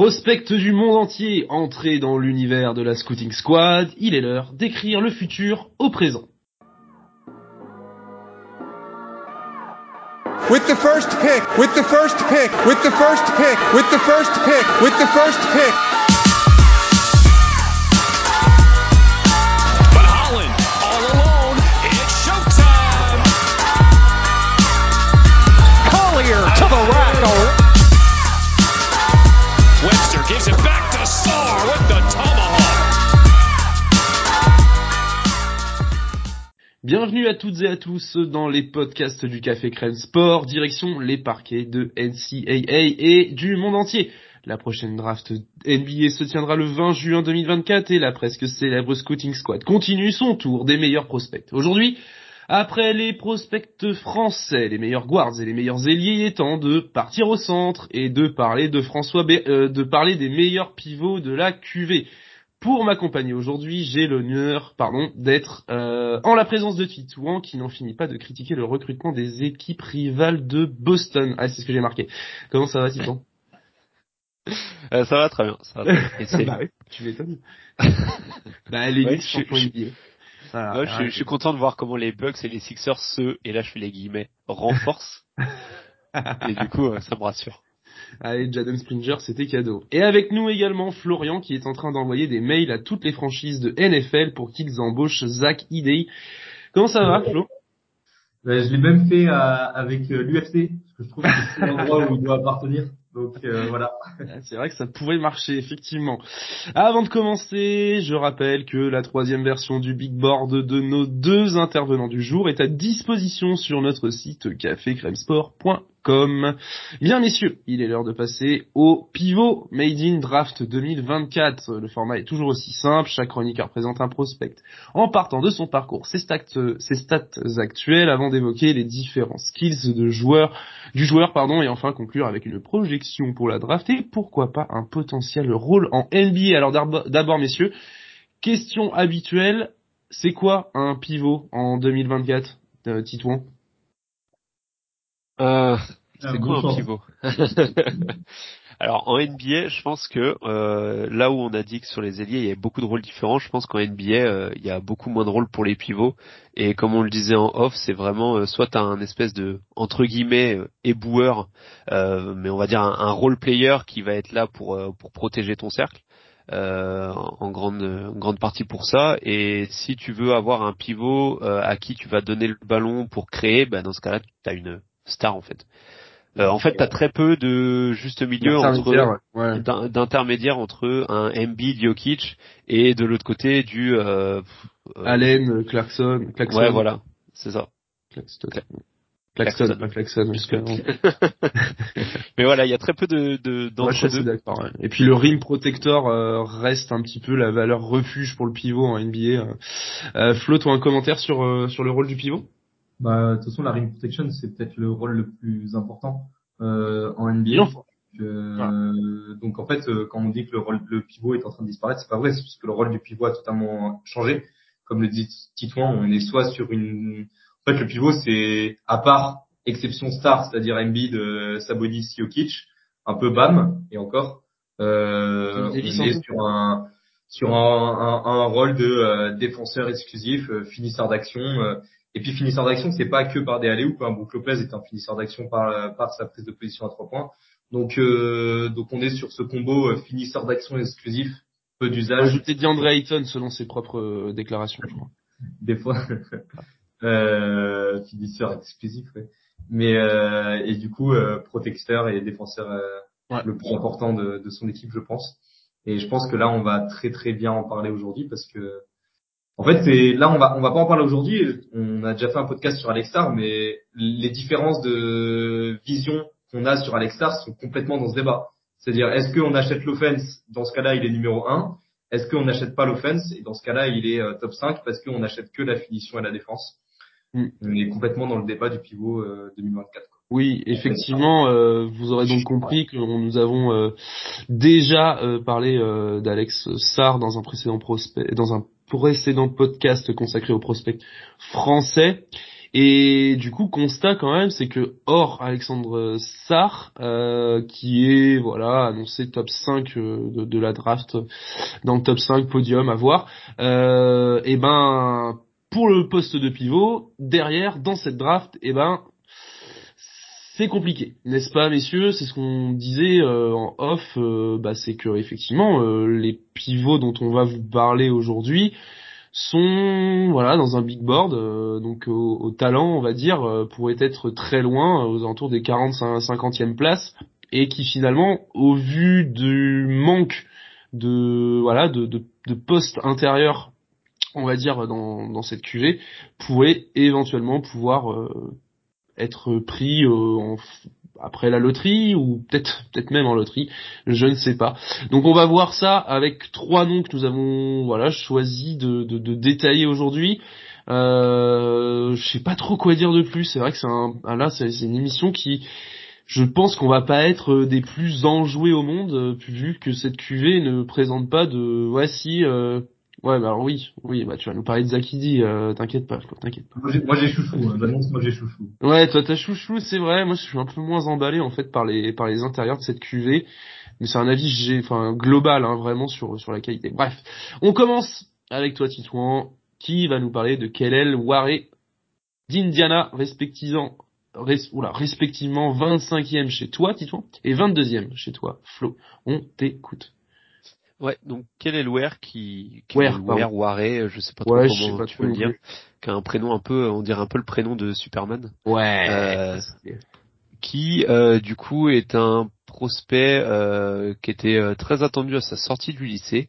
Prospect du monde entier, entré dans l'univers de la Scouting Squad, il est l'heure d'écrire le futur au présent. With the first pick, with the first pick, with the first pick, with the first pick, with the first pick. Bienvenue à toutes et à tous dans les podcasts du Café Crème Sport, direction les parquets de NCAA et du monde entier. La prochaine draft NBA se tiendra le 20 juin 2024 et la presque célèbre Scouting Squad continue son tour des meilleurs prospects. Aujourd'hui, après les prospects français, les meilleurs guards et les meilleurs ailiers, il est temps de partir au centre et de parler de François, Bé- euh, de parler des meilleurs pivots de la QV. Pour m'accompagner aujourd'hui, j'ai l'honneur, pardon, d'être euh, en la présence de Titouan qui n'en finit pas de critiquer le recrutement des équipes rivales de Boston. Ah, c'est ce que j'ai marqué. Comment ça va, Titouan Euh, ça va très bien. Ça va très bien. Bah oui, tu m'étonnes. bah, les Ouais, Knicks je- champions je-. Voilà, je suis content de voir comment les Bucks et les Sixers se, et là je fais les guillemets, renforcent. et du coup, euh, ça me rassure. Allez, Jadon Springer, c'était cadeau. Et avec nous également Florian qui est en train d'envoyer des mails à toutes les franchises de NFL pour qu'ils embauchent Zach Idei. Comment ça va, Flo? Ben, je l'ai même fait euh, avec euh, l'UFC, parce que je trouve que c'est l'endroit où il doit appartenir. Donc euh, voilà. Ah, C'est vrai que ça pouvait marcher, effectivement. Avant de commencer, je rappelle que la troisième version du Big Board de nos deux intervenants du jour est à disposition sur notre site cafécrèmesport.com. Bien messieurs, il est l'heure de passer au pivot Made in Draft 2024. Le format est toujours aussi simple, chaque chroniqueur présente un prospect en partant de son parcours, ses stats, ses stats actuelles avant d'évoquer les différents skills de joueur, du joueur pardon, et enfin conclure avec une projection pour la draft et pourquoi pas un potentiel rôle en NBA. Alors d'ab- d'abord messieurs, question habituelle, c'est quoi un pivot en 2024 euh, Titouan? Euh, Ah, c'est quoi un pivot Alors en NBA, je pense que euh, là où on a dit que sur les ailiers il y avait beaucoup de rôles différents, je pense qu'en NBA euh, il y a beaucoup moins de rôles pour les pivots. Et comme on le disait en off, c'est vraiment euh, soit t'as un espèce de entre guillemets éboueur, mais on va dire un, un role player qui va être là pour pour protéger ton cercle. en grande en grande partie pour ça et si tu veux avoir un pivot à qui tu vas donner le ballon pour créer bah dans ce cas-là tu as une star en fait euh, en fait, t'as très peu de juste milieu entre ouais. D'intermédiaire entre un Embiid, Jokic et de l'autre côté du euh, euh, Allen, Clarkson, Clarkson. ouais voilà, c'est ça. Claxton. Cla- Claxton, Claxton. pas Claxon, jusqu'à Mais voilà, il y a très peu de de je suis d'accord. ouais. Et puis le rim protector euh, reste un petit peu la valeur refuge pour le pivot en NBA. euh. Euh, Flo, toi un commentaire sur euh, sur le rôle du pivot? Bah, de toute façon, la rim protection, c'est peut-être le rôle le plus important euh, en NBA. Euh, donc en fait, euh, quand on dit que le rôle le pivot est en train de disparaître, c'est pas vrai, c'est parce que le rôle du pivot a totalement changé. Comme le dit Titouan, on est soit sur une. En fait, le pivot, c'est à part exception star, c'est-à-dire Embiid, euh, Sabonis, Jokic, un peu Bam et encore. Euh, on est sur un sur un, un, un rôle de euh, défenseur exclusif, euh, finisseur d'action. Et puis finisseur d'action, c'est pas que par des alley ou Hein. Brook Lopez est un finisseur d'action par par sa prise de position à trois points. Donc euh, donc on est sur ce combo euh, finisseur d'action exclusif, peu d'usage. Ajouter DeAndre Ayton selon ses propres euh, déclarations, je crois. des fois euh, finisseur exclusif ouais. mais euh, et du coup euh, protecteur et défenseur euh, Ouais. le plus important de, de son équipe je pense et je pense que là on va très très bien en parler aujourd'hui parce que En fait, c'est là on va on va pas en parler aujourd'hui. On a déjà fait un podcast sur Alex Star, mais les différences de vision qu'on a sur Alex Star sont complètement dans ce débat. C'est-à-dire, est-ce qu'on achète l'offense? Dans ce cas-là, il est numéro 1. Est-ce qu'on n'achète pas l'offense? Et dans ce cas-là, il est euh, top 5 parce qu'on n'achète que la finition et la défense. Mm. On est complètement dans le débat du pivot euh, 2024. quoi. Oui, effectivement, euh, vous aurez donc compris que nous avons euh, déjà euh, parlé euh, d'Alex Sarr dans un précédent prospect, dans un précédent podcast consacré au prospect français. Et du coup, constat quand même, c'est que hors Alexandre Sarr, euh, qui est voilà annoncé top 5 euh, de, la draft, dans le top 5 podium à voir, euh, et ben pour le poste de pivot, derrière dans cette draft, et ben c'est compliqué, n'est-ce pas, messieurs? C'est ce qu'on disait euh, en off. euh, bah, c'est que effectivement, euh, les pivots dont on va vous parler aujourd'hui sont voilà dans un big board, donc au, talent, on va dire, pourraient être très loin, aux alentours des 40-50e places, et qui finalement, au vu du manque de voilà de, postes intérieurs, on va dire dans, cette QV, pourraient éventuellement pouvoir être pris euh, après la loterie ou peut-être peut-être même en loterie, je ne sais pas. Donc on va voir ça avec trois noms que nous avons voilà choisi de, de, de détailler aujourd'hui. Euh, je sais pas trop quoi dire de plus. C'est vrai que c'est un là c'est une émission qui je pense qu'on va pas être des plus enjoués au monde vu que cette QV ne présente pas de voici euh, ouais bah alors oui oui bah tu vas nous parler de Zakidi euh, t'inquiète pas Flo, t'inquiète pas. Moi, j'ai- chouchou. Hein. J'annonce, moi j'ai chouchou. Ouais, toi t'as chouchou, c'est vrai. Moi, je suis un peu moins emballé en fait par les par les intérieurs de cette QV, mais c'est un avis j'ai enfin global hein, vraiment sur sur la qualité. Bref, on commence avec toi Titouan, qui va nous parler de Kelel Waré d'Indiana, respectivement res- oula, respectivement 25e chez toi Titouan et 22e chez toi Flo. On t'écoute. Ouais, donc quel est le Ware qui, Ware, Waré, je sais pas trop Ouais, comment pas tu peux le dire, qui a un prénom un peu, on dirait un peu le prénom de Superman. Ouais. Euh, qui euh, du coup est un prospect euh, qui était euh, très attendu à sa sortie du lycée.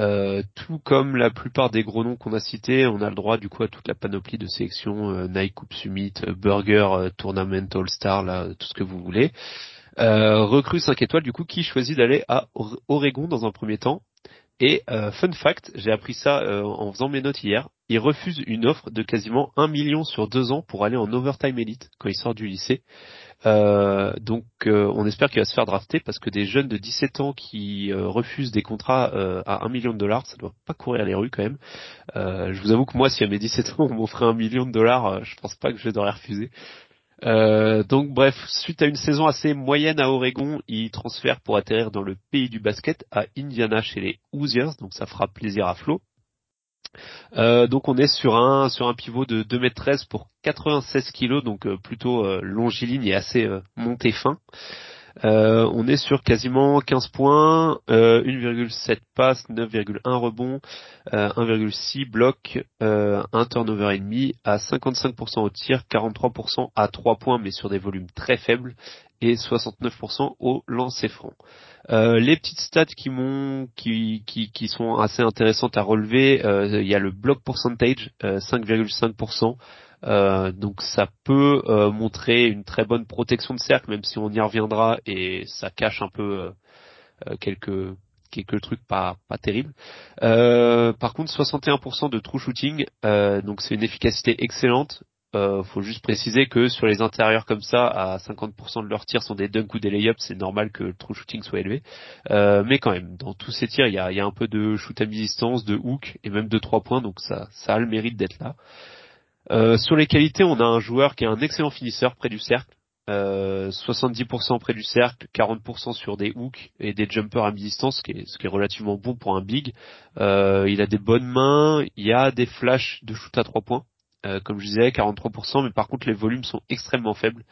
Euh, tout comme la plupart des gros noms qu'on a cités, on a le droit du coup à toute la panoplie de sélections, euh, Nike Coupe Summit, euh, Burger, euh, Tournament All Star, là, tout ce que vous voulez. Euh, recrue 5 étoiles du coup qui choisit d'aller à Or- Oregon dans un premier temps? Et euh, fun fact, j'ai appris ça euh, en faisant mes notes hier, il refuse une offre de quasiment 1 million sur deux ans pour aller en overtime elite quand il sort du lycée. Euh, donc on espère qu'il va se faire drafter parce que des jeunes de 17 ans qui refusent des contrats à 1 million de dollars, ça doit pas courir les rues quand même. Je vous avoue que moi si à mes 17 ans on m'offrait un million de dollars, je pense pas que je devrais refuser. Euh, donc bref, suite à une saison assez moyenne à Oregon, il transfère pour atterrir dans le pays du basket à Indiana chez les Hoosiers, donc ça fera plaisir à Flo. Euh, donc on est sur un sur un pivot de 2m13 pour 96 kg, donc euh, plutôt euh, longiligne et assez monté fin. Euh, on est sur quasiment 15 points, euh, 1,7 passes, 9,1 rebonds, euh, 1,6 blocs, euh, un turnover et demi, à 55% au tir, 43% à 3 points mais sur des volumes très faibles et 69% au lancer franc. Euh, les petites stats qui qui, qui, qui sont assez intéressantes à relever, euh, il y a le block percentage, euh, 5,5%. Euh, donc ça peut euh, montrer une très bonne protection de cercle, même si on y reviendra et ça cache un peu euh, euh, quelques quelques trucs pas pas terribles. Euh, par contre, 61% de true shooting, euh, donc c'est une efficacité excellente. Faut juste préciser que sur les intérieurs comme ça, à 50% de leurs tirs sont des dunks ou des layups, c'est normal que le true shooting soit élevé. Mais quand même, dans tous ces tirs, il y a, y a un peu de shoot à mi-distance, de hook et même de trois points, donc ça, ça a le mérite d'être là. Euh, sur les qualités, on a un joueur qui est un excellent finisseur près du cercle. Euh, 70% près du cercle, 40% sur des hooks et des jumpers à mi-distance, ce qui est, relativement bon pour un big. Euh, il a des bonnes mains, il y a des flashs de shoot à 3 points, euh, comme je disais, 43%, mais par contre les volumes sont extrêmement faibles.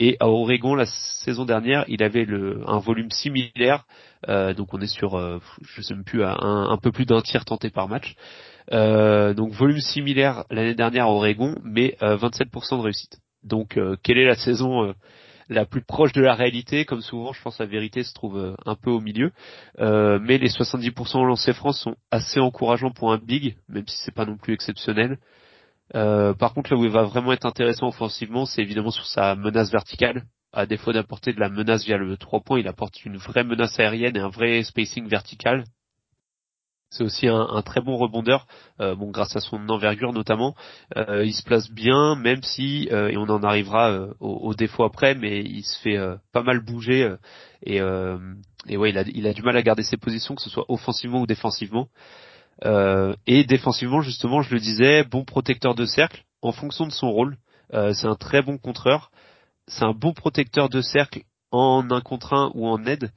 Et à Oregon, la saison dernière, il avait le, un volume similaire, euh, donc on est sur, euh, je sais même plus, un, un peu plus d'un tir tenté par match. Euh, donc volume similaire l'année dernière à Oregon, mais euh, 27% de réussite. Donc euh, quelle est la saison euh, la plus proche de la réalité? Comme souvent, je pense la vérité se trouve euh, un peu au milieu. Euh, mais les 70% au lancer France sont assez encourageants pour un big, même si c'est pas non plus exceptionnel. Euh, par contre, là où il va vraiment être intéressant offensivement, c'est évidemment sur sa menace verticale. À défaut d'apporter de la menace via le 3 points, il apporte une vraie menace aérienne et un vrai spacing vertical. C'est aussi un, très bon rebondeur, euh, bon grâce à son envergure notamment. Euh, il se place bien, même si euh, et on en arrivera au, au, défaut après, mais il se fait pas mal bouger et, et ouais, il a du mal à garder ses positions, que ce soit offensivement ou défensivement. Et défensivement, justement, je le disais, bon protecteur de cercle en fonction de son rôle. c'est un très bon contreur. C'est un bon protecteur de cercle en un contre un ou en aide.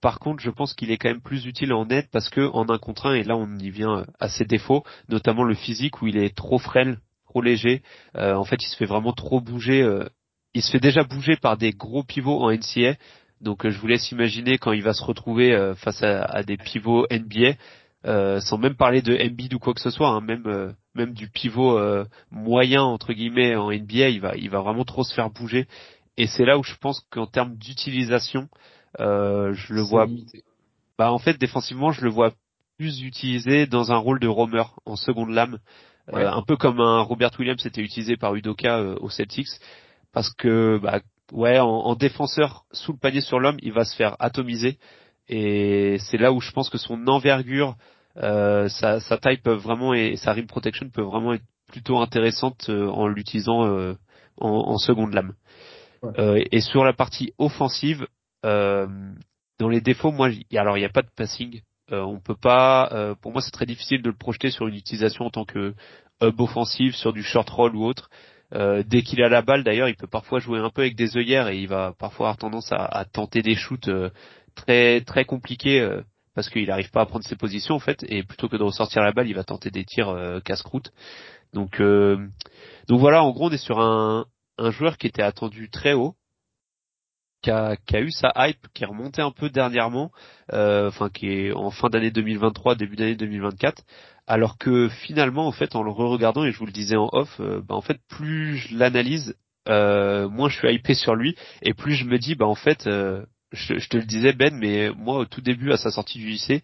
Par contre, je pense qu'il est quand même plus utile en aide parce que en un contre un, et là on y vient à ses défauts, notamment le physique où il est trop frêle, trop léger. Euh, en fait, il se fait vraiment trop bouger. Euh, il se fait déjà bouger par des gros pivots en NCA. Donc euh, je vous laisse imaginer quand il va se retrouver euh, face à, des pivots NBA, euh, sans même parler de Embiid ou quoi que ce soit, hein, même même du pivot moyen entre guillemets en NBA, il va il va vraiment trop se faire bouger. Et c'est là où je pense qu'en termes d'utilisation, euh, je le vois. Limité. Bah en fait défensivement je le vois plus utilisé dans un rôle de roamer en seconde lame, ouais. euh, un peu comme un Robert Williams était utilisé par Udoka euh, au Celtics, parce que bah ouais en, en, défenseur sous le panier sur l'homme il va se faire atomiser et c'est là où je pense que son envergure, euh, sa, sa, taille peut vraiment et sa rim protection peut vraiment être plutôt intéressante euh, en l'utilisant euh, en, en, seconde lame. Ouais. et sur la partie offensive, euh, dans les défauts, moi, alors il n'y a pas de passing. Euh, on peut pas. Euh, pour moi, c'est très difficile de le projeter sur une utilisation en tant que hub offensif, sur du short roll ou autre. Euh, dès qu'il a la balle, d'ailleurs, il peut parfois jouer un peu avec des œillères et il va parfois avoir tendance à, à tenter des shoots euh, très très compliqués euh, parce qu'il n'arrive pas à prendre ses positions en fait. Et plutôt que de ressortir la balle, il va tenter des tirs casse-croûte. Donc donc voilà, en gros, on est sur un un joueur qui était attendu très haut, qui a, qui a, eu sa hype, qui est remontée un peu dernièrement, euh, enfin qui est en fin d'année 2023, début d'année 2024, alors que finalement en fait en le re-regardant et je vous le disais en off, euh, bah, en fait plus je l'analyse, euh, moins je suis hypé sur lui et plus je me dis bah en fait, euh, je, je, te le disais Ben, mais moi au tout début à sa sortie du lycée,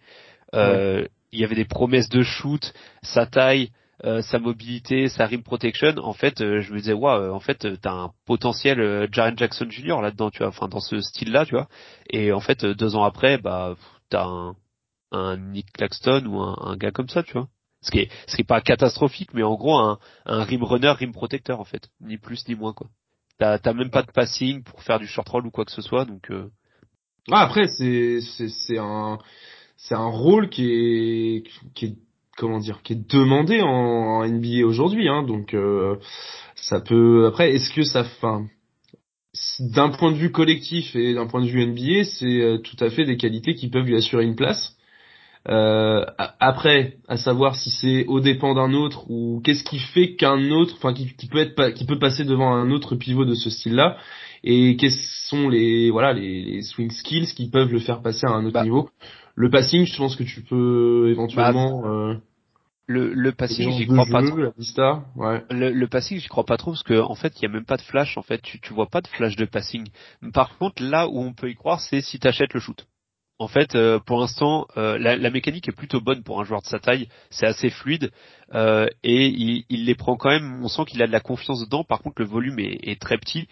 euh, ouais. il y avait des promesses de shoot, sa taille, euh, sa mobilité, sa rim protection, en fait, euh, je me disais, waouh, en fait, t'as un potentiel euh, Jaren Jackson Jr. là-dedans, tu vois, enfin dans ce style-là, tu vois. Et en fait, deux ans après, bah, t'as un, un Nick Claxton ou un, un, gars comme ça, tu vois. Ce qui est, ce qui est pas catastrophique, mais en gros, un, un rim runner, rim protecteur, en fait, ni plus ni moins, quoi. T'as, t'as même pas de passing pour faire du short roll ou quoi que ce soit, donc. Euh... Ah, après, c'est, c'est, c'est un, c'est un rôle qui est, qui est comment dire qui est demandé en, NBA aujourd'hui hein, donc euh, ça peut après est-ce que ça fin d'un point de vue collectif et d'un point de vue NBA c'est euh, tout à fait des qualités qui peuvent lui assurer une place. Euh, après à savoir si c'est au dépend d'un autre ou qu'est-ce qui fait qu'un autre enfin qui, peut être qui peut passer devant un autre pivot de ce style là et quels sont les voilà les, les, swing skills qui peuvent le faire passer à un autre bah. niveau? Le passing, je pense que tu peux éventuellement. Bah, euh, le, le passing, j'y crois jeu, pas trop. La vista, ouais. Le, le passing, j'y crois pas trop parce que en fait, il y a même pas de flash. En fait, tu, tu vois pas de flash de passing. Par contre, là où on peut y croire, c'est si t'achètes le shoot. En fait, euh, pour l'instant, euh, la, la, mécanique est plutôt bonne pour un joueur de sa taille. C'est assez fluide euh, et il, il, les prend quand même. On sent qu'il a de la confiance dedans. Par contre, le volume est, est très petit.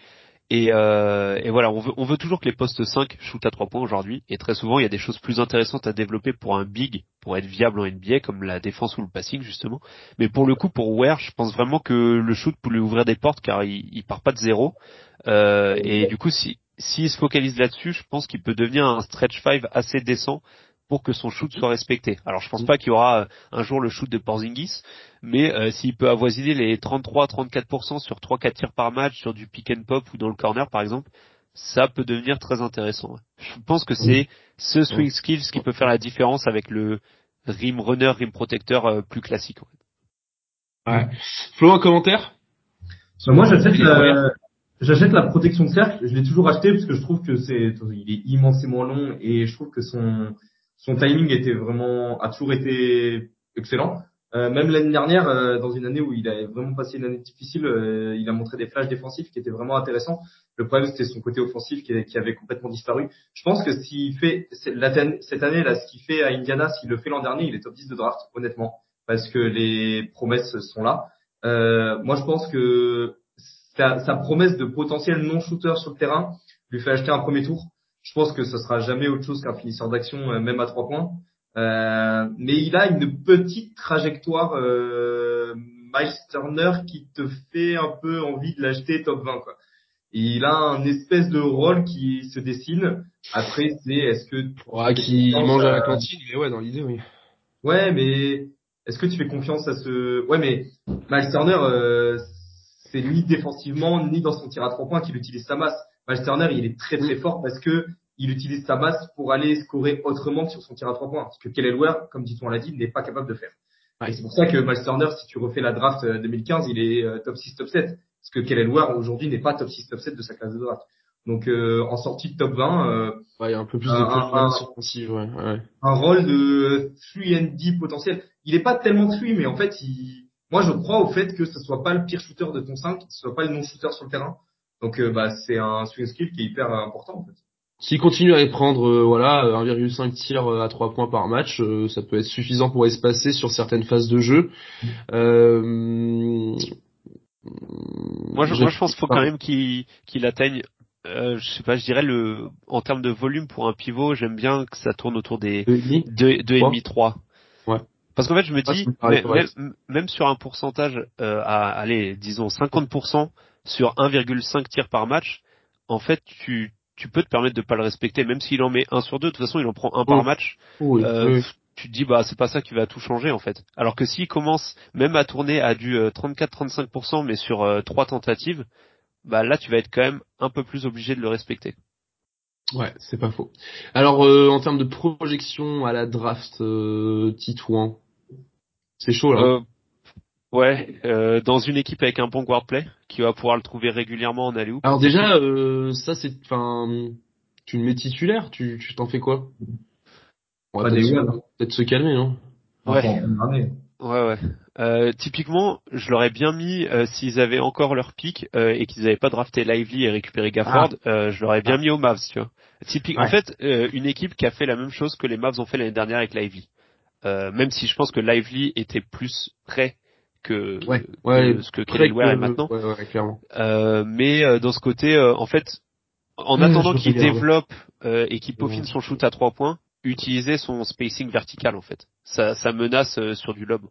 Et, euh, et, voilà, on veut, toujours que les postes 5 shootent à 3 points aujourd'hui. Et très souvent, il y a des choses plus intéressantes à développer pour un big, pour être viable en NBA, comme la défense ou le passing justement. Mais pour le coup, pour Ware, je pense vraiment que le shoot peut lui ouvrir des portes, car il, il part pas de zéro. Euh, et du coup, si s'il se focalise là-dessus, je pense qu'il peut devenir un stretch 5 assez décent pour que son shoot soit respecté. Alors je pense pas qu'il y aura un jour le shoot de Porzingis, mais euh, s'il peut avoisiner les 33-34% sur 3-4 tirs par match sur du pick and pop ou dans le corner par exemple, ça peut devenir très intéressant. Je pense que c'est ce swing skills qui peut faire la différence avec le rim runner, rim protecteur euh, plus classique. Ouais. Flo, un commentaire? So, Moi j'achète la, j'achète la protection de cercle, je l'ai toujours acheté parce que je trouve que c'est il est immensément long et je trouve que son son timing était vraiment a toujours été excellent. Euh, même l'année dernière, euh, dans une année où il a vraiment passé une année difficile, euh, il a montré des flashs défensifs qui étaient vraiment intéressants. Le problème, c'était son côté offensif qui, avait complètement disparu. Je pense que s'il fait cette année là, ce qu'il fait à Indiana, s'il le fait l'an dernier, il est top 10 de draft, honnêtement, parce que les promesses sont là. Euh, moi, je pense que sa promesse de potentiel non-shooter sur le terrain lui fait acheter un premier tour. Je pense que ce sera jamais autre chose qu'un finisseur d'action, euh, même à trois points. Euh, mais il a une petite trajectoire euh, Miles Turner qui te fait un peu envie de l'acheter top 20 quoi. Et il a un espèce de rôle qui se dessine. Après c'est est-ce que Ouais, qui mange à la cantine, mais ouais, dans l'idée, oui. ouais mais est-ce que tu fais confiance à ce ouais mais Miles Turner euh, c'est ni défensivement ni dans son tir à trois points qu'il utilise sa masse. Miles Turner il est très très fort parce que il utilise sa masse pour aller scorer autrement que sur son tir à trois points. Ce que Kelly Ware, comme dit-on l'a dit, n'est pas capable de faire. Et c'est pour ça que Miles Turner, si tu refais la draft euh, 2015, il est euh, top 6, top 7. Parce que Kelly Ware, aujourd'hui, n'est pas top 6, top 7 de sa classe de draft. Donc, euh, en sortie de top 20, euh, Ouais, il y a un peu plus de offensive, ouais, ouais. un rôle de 3 and D potentiel. Il est pas tellement 3, mais en fait, il... moi, je crois au fait que ce soit pas le pire shooter de ton 5, que ce soit pas le non-shooter sur le terrain. Donc, euh, bah, c'est un swing skill qui est hyper important, en fait. S'il continue à y prendre euh, voilà 1,5 tirs euh, à 3 points par match, euh, ça peut être suffisant pour espacer sur certaines phases de jeu. Euh, Moi, je, j'ai- moi, je pense qu'il faut quand même qu'il atteigne, euh, je sais pas, je dirais le, en termes de volume pour un pivot, j'aime bien que ça tourne autour des deux et demi. deux, deux et demi, trois. Ouais. Parce qu'en fait, je me Ah, dis, même, même sur un pourcentage euh, à, allez, disons 50% sur 1,5 tirs par match, en fait, tu tu peux te permettre de pas le respecter, même s'il en met un sur deux. De toute façon, il en prend un par match. Oui, Euh, oui. tu te dis bah c'est pas ça qui va tout changer en fait. Alors que s'il commence même à tourner à du euh, 34-35% mais sur euh, trois tentatives, bah là tu vas être quand même un peu plus obligé de le respecter. Ouais, c'est pas faux. Alors euh, en termes de projection à la draft, euh, Titouan, c'est chaud là. Ouais, euh, dans une équipe avec un bon guard play qui va pouvoir le trouver régulièrement en alley Alors déjà, euh, ça c'est, enfin, tu le mets titulaire, tu tu t'en fais quoi? On va Pas peut-être des se- Wade. peut-être se calmer, non? Ouais. Ouais ouais. Euh, typiquement, je l'aurais bien mis euh, s'ils avaient encore leur pick euh, et qu'ils n'avaient pas drafté Lively et récupéré Gafford, euh, je l'aurais bien mis aux Mavs, tu vois. Typique, en fait, euh, une équipe qui a fait la même chose que les Mavs ont fait l'année dernière avec Lively. Euh, même si je pense que Lively était plus prêt que, Ouais, que ouais, ce que Kelly Ware est que- maintenant. Ouais, ouais, clairement. Euh, mais euh, dans ce côté, euh, en fait, en Ouais, attendant qu'il développe euh, et qu'il peaufine Ouais. son shoot à trois points, utiliser son spacing vertical en fait. Ça, ça menace euh, sur du lob.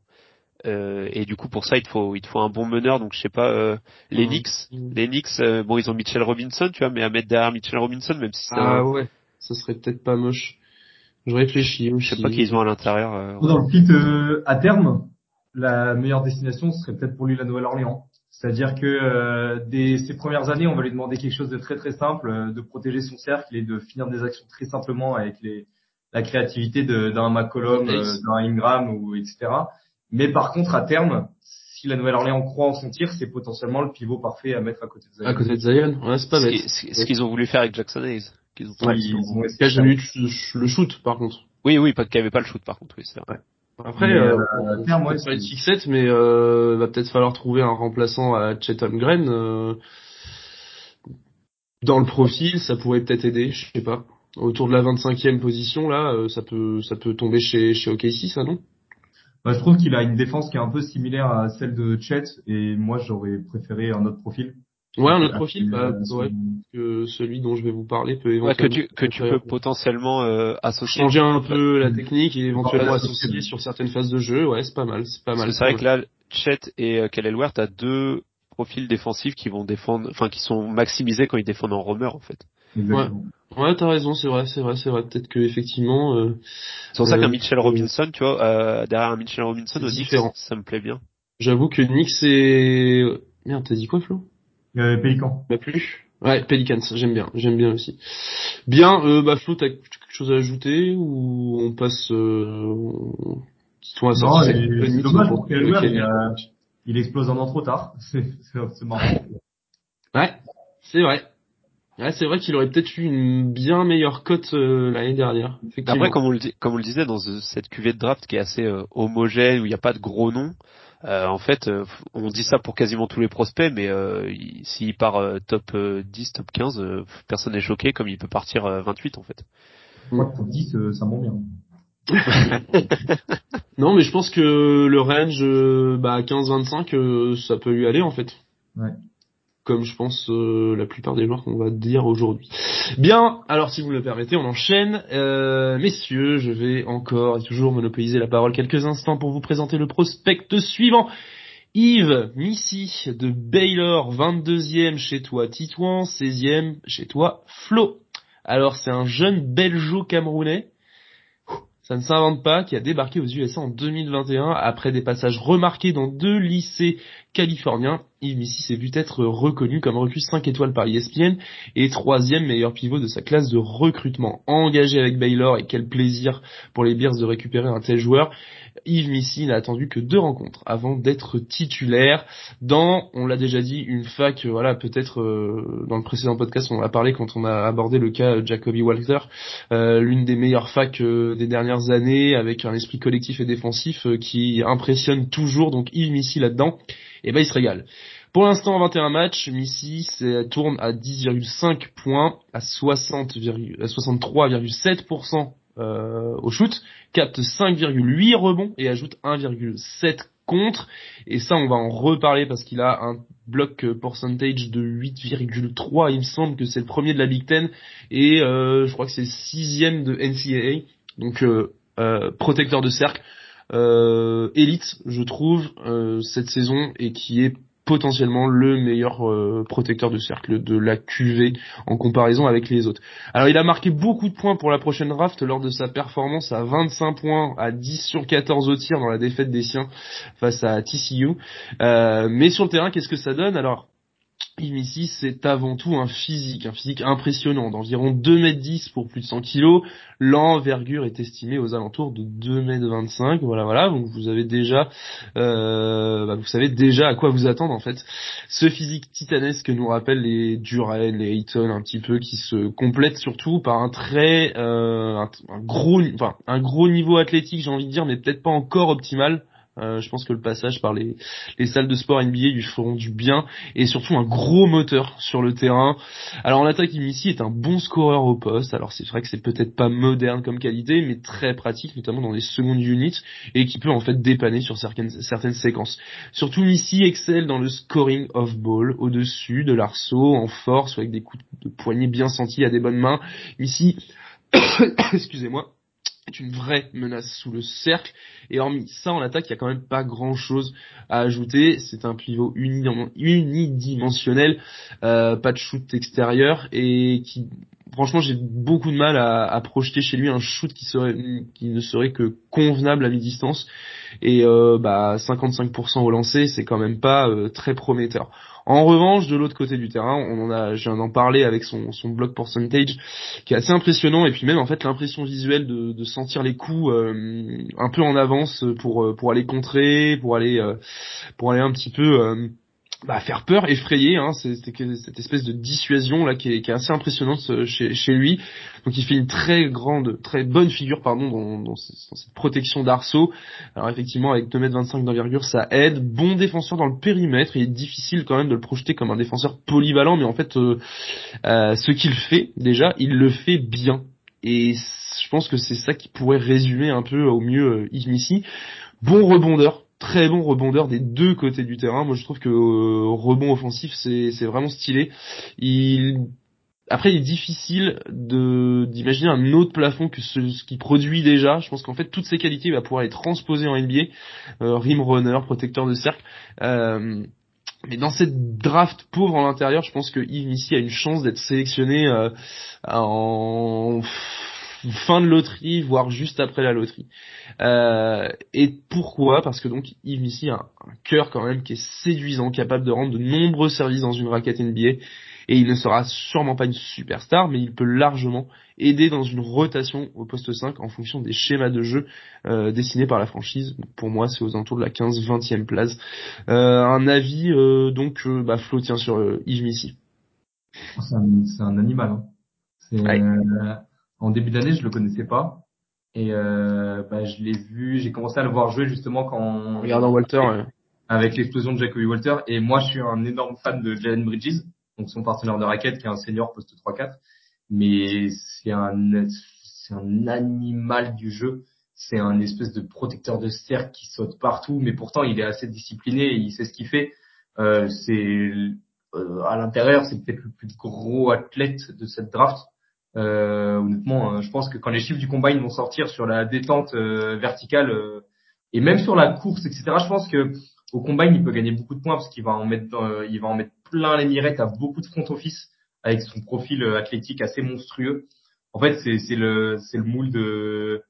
Euh, et du coup pour ça il te faut il te faut un bon meneur donc je sais pas euh, les Ouais. Knicks les Knicks euh, bon ils ont Mitchell Robinson tu vois mais à mettre derrière Mitchell Robinson même si c'est Ah un- ouais, ça serait peut-être pas moche. Je réfléchis je sais pas qu'ils ont à l'intérieur euh, Dans le fit euh, à terme, la meilleure destination ce serait peut-être pour lui la Nouvelle-Orléans. C'est-à-dire que euh, dès ses premières années, on va lui demander quelque chose de très très simple, euh, de protéger son cercle et de finir des actions très simplement avec les, la créativité de- d'un McCollum, euh, d'un Ingram ou etc. Mais par contre, à terme, si la Nouvelle-Orléans croit en son tir, c'est potentiellement le pivot parfait à mettre à côté de Zion. À côté de Zion, ouais, c'est pas ce bête. qui- ce- qu'ils ont voulu faire avec Jackson Hayes qu'ils ont Ouais, pas- ils ont le shoot par contre. oui oui y avait pas le shoot par contre oui c'est vrai Après, Mais, euh, euh, on terme, peut ouais, pas être fixette, mais euh, va peut-être falloir trouver un remplaçant à Chet Holmgren. euh, dans le profil, ça pourrait peut-être aider, je sais pas. Autour de la 25e position, là, euh, ça peut ça peut tomber chez chez OKC, ça non? Bah, je trouve qu'il a une défense qui est un peu similaire à celle de Chet et moi j'aurais préféré un autre profil. Ouais, un autre profil, bah, Euh, ouais, que celui dont je vais vous parler peut ouais, que éventuellement tu que tu euh, peux potentiellement euh, associer changer un peu la technique et éventuellement Ouais, associer sur certaines phases de jeu. Ouais, c'est pas mal, c'est pas mal. c'est vrai que là, Chet et euh, Khalil Ware, t'as deux profils défensifs qui vont défendre, enfin qui sont maximisés quand ils défendent en roamer en fait. Exactement. Ouais, t'as raison, c'est vrai, c'est vrai, c'est vrai. Peut-être que effectivement, euh, C'est pour ça Euh, qu'un Mitchell euh, Robinson, tu vois, euh, derrière un Mitchell Robinson c'est au Knicks, différent. ça me plaît bien. j'avoue que Knicks et merde, t'as dit quoi, Flo? Euh, Pélican. M'a plu. Ouais, Pelicans, j'aime bien, j'aime bien aussi. Bien, euh, bah Flo, t'as quelque chose à ajouter ou on passe euh, Toi, Non, c'est dommage pour- Ware, Ok. il, a- il explose un an trop tard. C'est marrant. Ouais, c'est vrai. Ouais, c'est vrai qu'il aurait peut-être eu une bien meilleure cote euh, l'année dernière. Après, comme on le, dit- comme on le disait, dans ce- cette cuvée de draft qui est assez euh, homogène, où il n'y a pas de gros noms, euh, en fait, euh, on dit ça pour quasiment tous les prospects, mais euh, il- s'il part euh, top euh, 10, top 15, euh, personne n'est choqué, comme il peut partir euh, 28 en fait. Moi, pour 10, euh, ça m'en bien. Non, mais je pense que le range euh, bah 15-25, euh, ça peut lui aller en fait. Ouais. Comme je pense euh, la plupart des joueurs qu'on va dire aujourd'hui. Bien, alors si vous me le permettez, on enchaîne. Euh, messieurs, je vais encore et toujours monopoliser la parole quelques instants pour vous présenter le prospect suivant. Yves Missy de Baylor, 22e chez toi Titouan, 16e chez toi Flo. Alors c'est un jeune belgeo-camerounais ça ne s'invente pas, qui a débarqué aux USA en 2021 après des passages remarqués dans deux lycées californiens. Yves Missy s'est vu être reconnu comme recrue 5 étoiles par ESPN et troisième meilleur pivot de sa classe de recrutement. Engagé avec Baylor et quel plaisir pour les Bears de récupérer un tel joueur. Yves Missy n'a attendu que deux rencontres avant d'être titulaire dans, on l'a déjà dit, une fac, voilà, peut-être euh, dans le précédent podcast on a parlé quand on a abordé le cas Jacoby Walter, euh, l'une des meilleures facs euh, des dernières années avec un esprit collectif et défensif qui impressionne toujours. Donc Yves Missy là-dedans, et ben il se régale. Pour l'instant, en 21 matchs, Missy tourne à 10,5 points, à 60, à 63,7% euh, au shoot, capte 5,8 rebonds et ajoute 1,7 contre. Et ça, on va en reparler parce qu'il a un bloc percentage de 8,3. Il me semble que c'est le premier de la Big Ten et euh, je crois que c'est le sixième de NCAA. Donc euh, protecteur de cercle, élite, je trouve, euh, cette saison et qui est potentiellement le meilleur euh, protecteur de cercle de la QV en comparaison avec les autres. Alors il a marqué beaucoup de points pour la prochaine draft lors de sa performance à 25 points à 10 sur 14 au tir dans la défaite des siens face à TCU. Euh, mais sur le terrain, qu'est-ce que ça donne? Alors Missy, c'est avant tout un physique, un physique impressionnant, d'environ 2m10 pour plus de 100 kg. L'envergure est estimée aux alentours de 2m25. Voilà, voilà. Donc vous avez déjà, euh, bah, vous savez déjà à quoi vous attendre en fait. Ce physique titanesque nous rappelle les Duren, les Ayton un petit peu, qui se complètent surtout par un très, euh, gros, un gros niveau athlétique, j'ai envie de dire, mais peut-être pas encore optimal. Euh, je pense que le passage par les, les salles de sport NBA lui feront du bien et surtout un gros moteur sur le terrain. Alors en attaque, Missy est un bon scoreur au poste. Alors c'est vrai que c'est peut-être pas moderne comme qualité, mais très pratique, notamment dans les secondes units et qui peut en fait dépanner sur certaines, certaines séquences. Surtout Missy excelle dans le scoring off ball, au-dessus de l'arceau, en force ou avec des coups de poignet bien sentis à des bonnes mains. Missy, excusez-moi est une vraie menace sous le cercle. Et hormis ça, en attaque, il y a quand même pas grand chose à ajouter. C'est un pivot uni- unidimensionnel, euh, pas de shoot extérieur et qui, franchement, j'ai beaucoup de mal à, à projeter chez lui un shoot qui serait, qui ne serait que convenable à mi-distance. Et euh, bah 55% au lancer, c'est quand même pas euh, très prometteur. En revanche, de l'autre côté du terrain, on en je viens d'en parler avec son, son block percentage, qui est assez impressionnant, et puis même en fait l'impression visuelle de, sentir les coups euh, un peu en avance pour euh, pour aller contrer, pour aller euh, pour aller un petit peu bah, faire peur, effrayer, hein, c'est cette espèce de dissuasion là qui est, qui est assez impressionnante euh, chez, chez lui. Donc il fait une très grande, très bonne figure pardon dans, dans, dans cette protection d'arceau. Alors effectivement avec 2m25 d'envergure ça aide. Bon défenseur dans le périmètre, il est difficile quand même de le projeter comme un défenseur polyvalent, mais en fait euh, euh, ce qu'il fait déjà, il le fait bien. Et je pense que c'est ça qui pourrait résumer un peu au mieux euh, Missy. Bon rebondeur, très bon rebondeur des deux côtés du terrain. Moi, je trouve que euh, rebond offensif, c'est vraiment stylé. Il après, il est difficile d'imaginer un autre plafond que ce, ce qu'il produit déjà. Je pense qu'en fait, toutes ces qualités, il va pouvoir les transposer en NBA. Euh, rim runner, protecteur de cercle. Euh, mais dans cette draft pauvre en l'intérieur, je pense que Yves Missy a une chance d'être sélectionné en fin de loterie, voire juste après la loterie. Euh, et pourquoi? Parce que donc Yves Missy a un, un cœur quand même qui est séduisant, capable de rendre de nombreux services dans une raquette NBA. Et il ne sera sûrement pas une superstar, mais il peut largement aider dans une rotation au poste 5 en fonction des schémas de jeu euh, dessinés par la franchise. Donc, pour moi, c'est aux alentours de la 15-20e place. Euh, un avis, donc, bah, Flo tient sur Yves Missy. C'est un, animal. Hein. C'est, Ouais. euh, en début d'année, je le connaissais pas. Et euh, bah, je l'ai vu, j'ai commencé à le voir jouer justement quand regardant Walter, ouais. avec l'explosion de Jacoby Walter. Et moi, je suis un énorme fan de Jalen Bridges, donc son partenaire de raquette, qui est un senior poste 3-4. Mais c'est un, c'est un animal du jeu. C'est un espèce de protecteur de cercle qui saute partout, mais pourtant il est assez discipliné, et il sait ce qu'il fait. Euh, c'est euh, à l'intérieur, c'est peut-être le plus gros athlète de cette draft. Euh, honnêtement, euh, je pense que quand les chiffres du combine vont sortir sur la détente euh, verticale euh, et même sur la course, etc., je pense que au combine il peut gagner beaucoup de points parce qu'il va en mettre, euh, il va en mettre plein les mirettes à beaucoup de front office avec son profil athlétique assez monstrueux. En fait, c'est c'est le c'est le moule de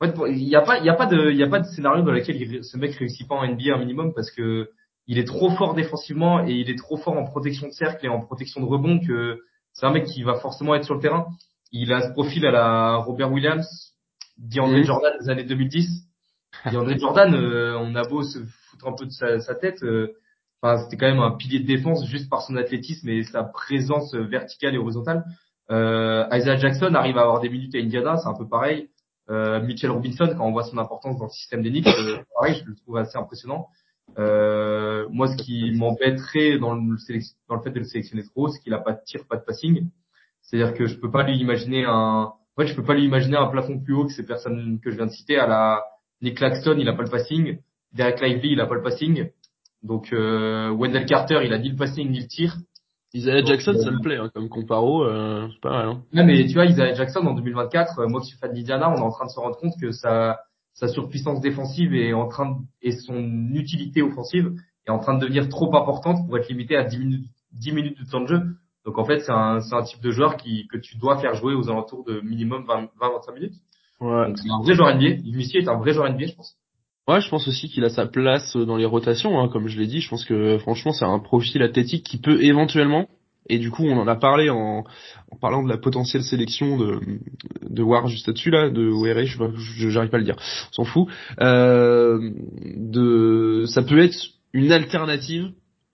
en fait, il n'y a pas, il y a pas de, il y a pas de scénario dans lequel ce mec réussit pas en NBA un minimum parce que il est trop fort défensivement et il est trop fort en protection de cercle et en protection de rebond que c'est un mec qui va forcément être sur le terrain. Il a ce profil à la Robert Williams, DeAndre Mhm. Jordan des années 2010. DeAndre Jordan, euh, on a beau se foutre un peu de sa, sa tête, euh, enfin c'était quand même un pilier de défense juste par son athlétisme et sa présence verticale et horizontale. Euh, Isaiah Jackson arrive à avoir des minutes à Indiana, c'est un peu pareil. Euh, Mitchell Robinson, quand on voit son importance dans le système des Knicks, euh, pareil, je le trouve assez impressionnant. Euh, moi, ce qui m'embêterait dans le, dans le fait de le sélectionner trop, c'est qu'il a pas de tir, pas de passing. C'est-à-dire que je peux pas lui imaginer un, en fait, je peux pas lui imaginer un plafond plus haut que ces personnes que je viens de citer. À la Nick Claxton, il a pas le passing. Derek Lively, il a pas le passing. Donc euh, Wendell Carter, il a ni le passing ni le tir. Isaiah Jackson, ça me plaît, hein, comme comparo, euh, c'est pas mal, hein. Ouais, mais tu vois, Isaiah Jackson en 2024, euh, moi qui suis fan d'Indiana, on est en train de se rendre compte que sa, sa surpuissance défensive est en train de, et son utilité offensive est en train de devenir trop importante pour être limité à 10 minutes, 10 minutes de temps de jeu. Donc en fait, c'est un, c'est un type de joueur qui, que tu dois faire jouer aux alentours de minimum 20-25 minutes. Ouais. Donc c'est un vrai joueur NBA. Missy est un vrai joueur NBA, je pense. Ouais, je pense aussi qu'il a sa place dans les rotations, hein, comme je l'ai dit. Je pense que franchement, c'est un profil athlétique qui peut éventuellement, et du coup, on en a parlé en, parlant de la potentielle sélection de, War juste là-dessus là, de WRA, je je- j'arrive pas à le dire, on s'en fout. Euh, de, ça peut être une alternative,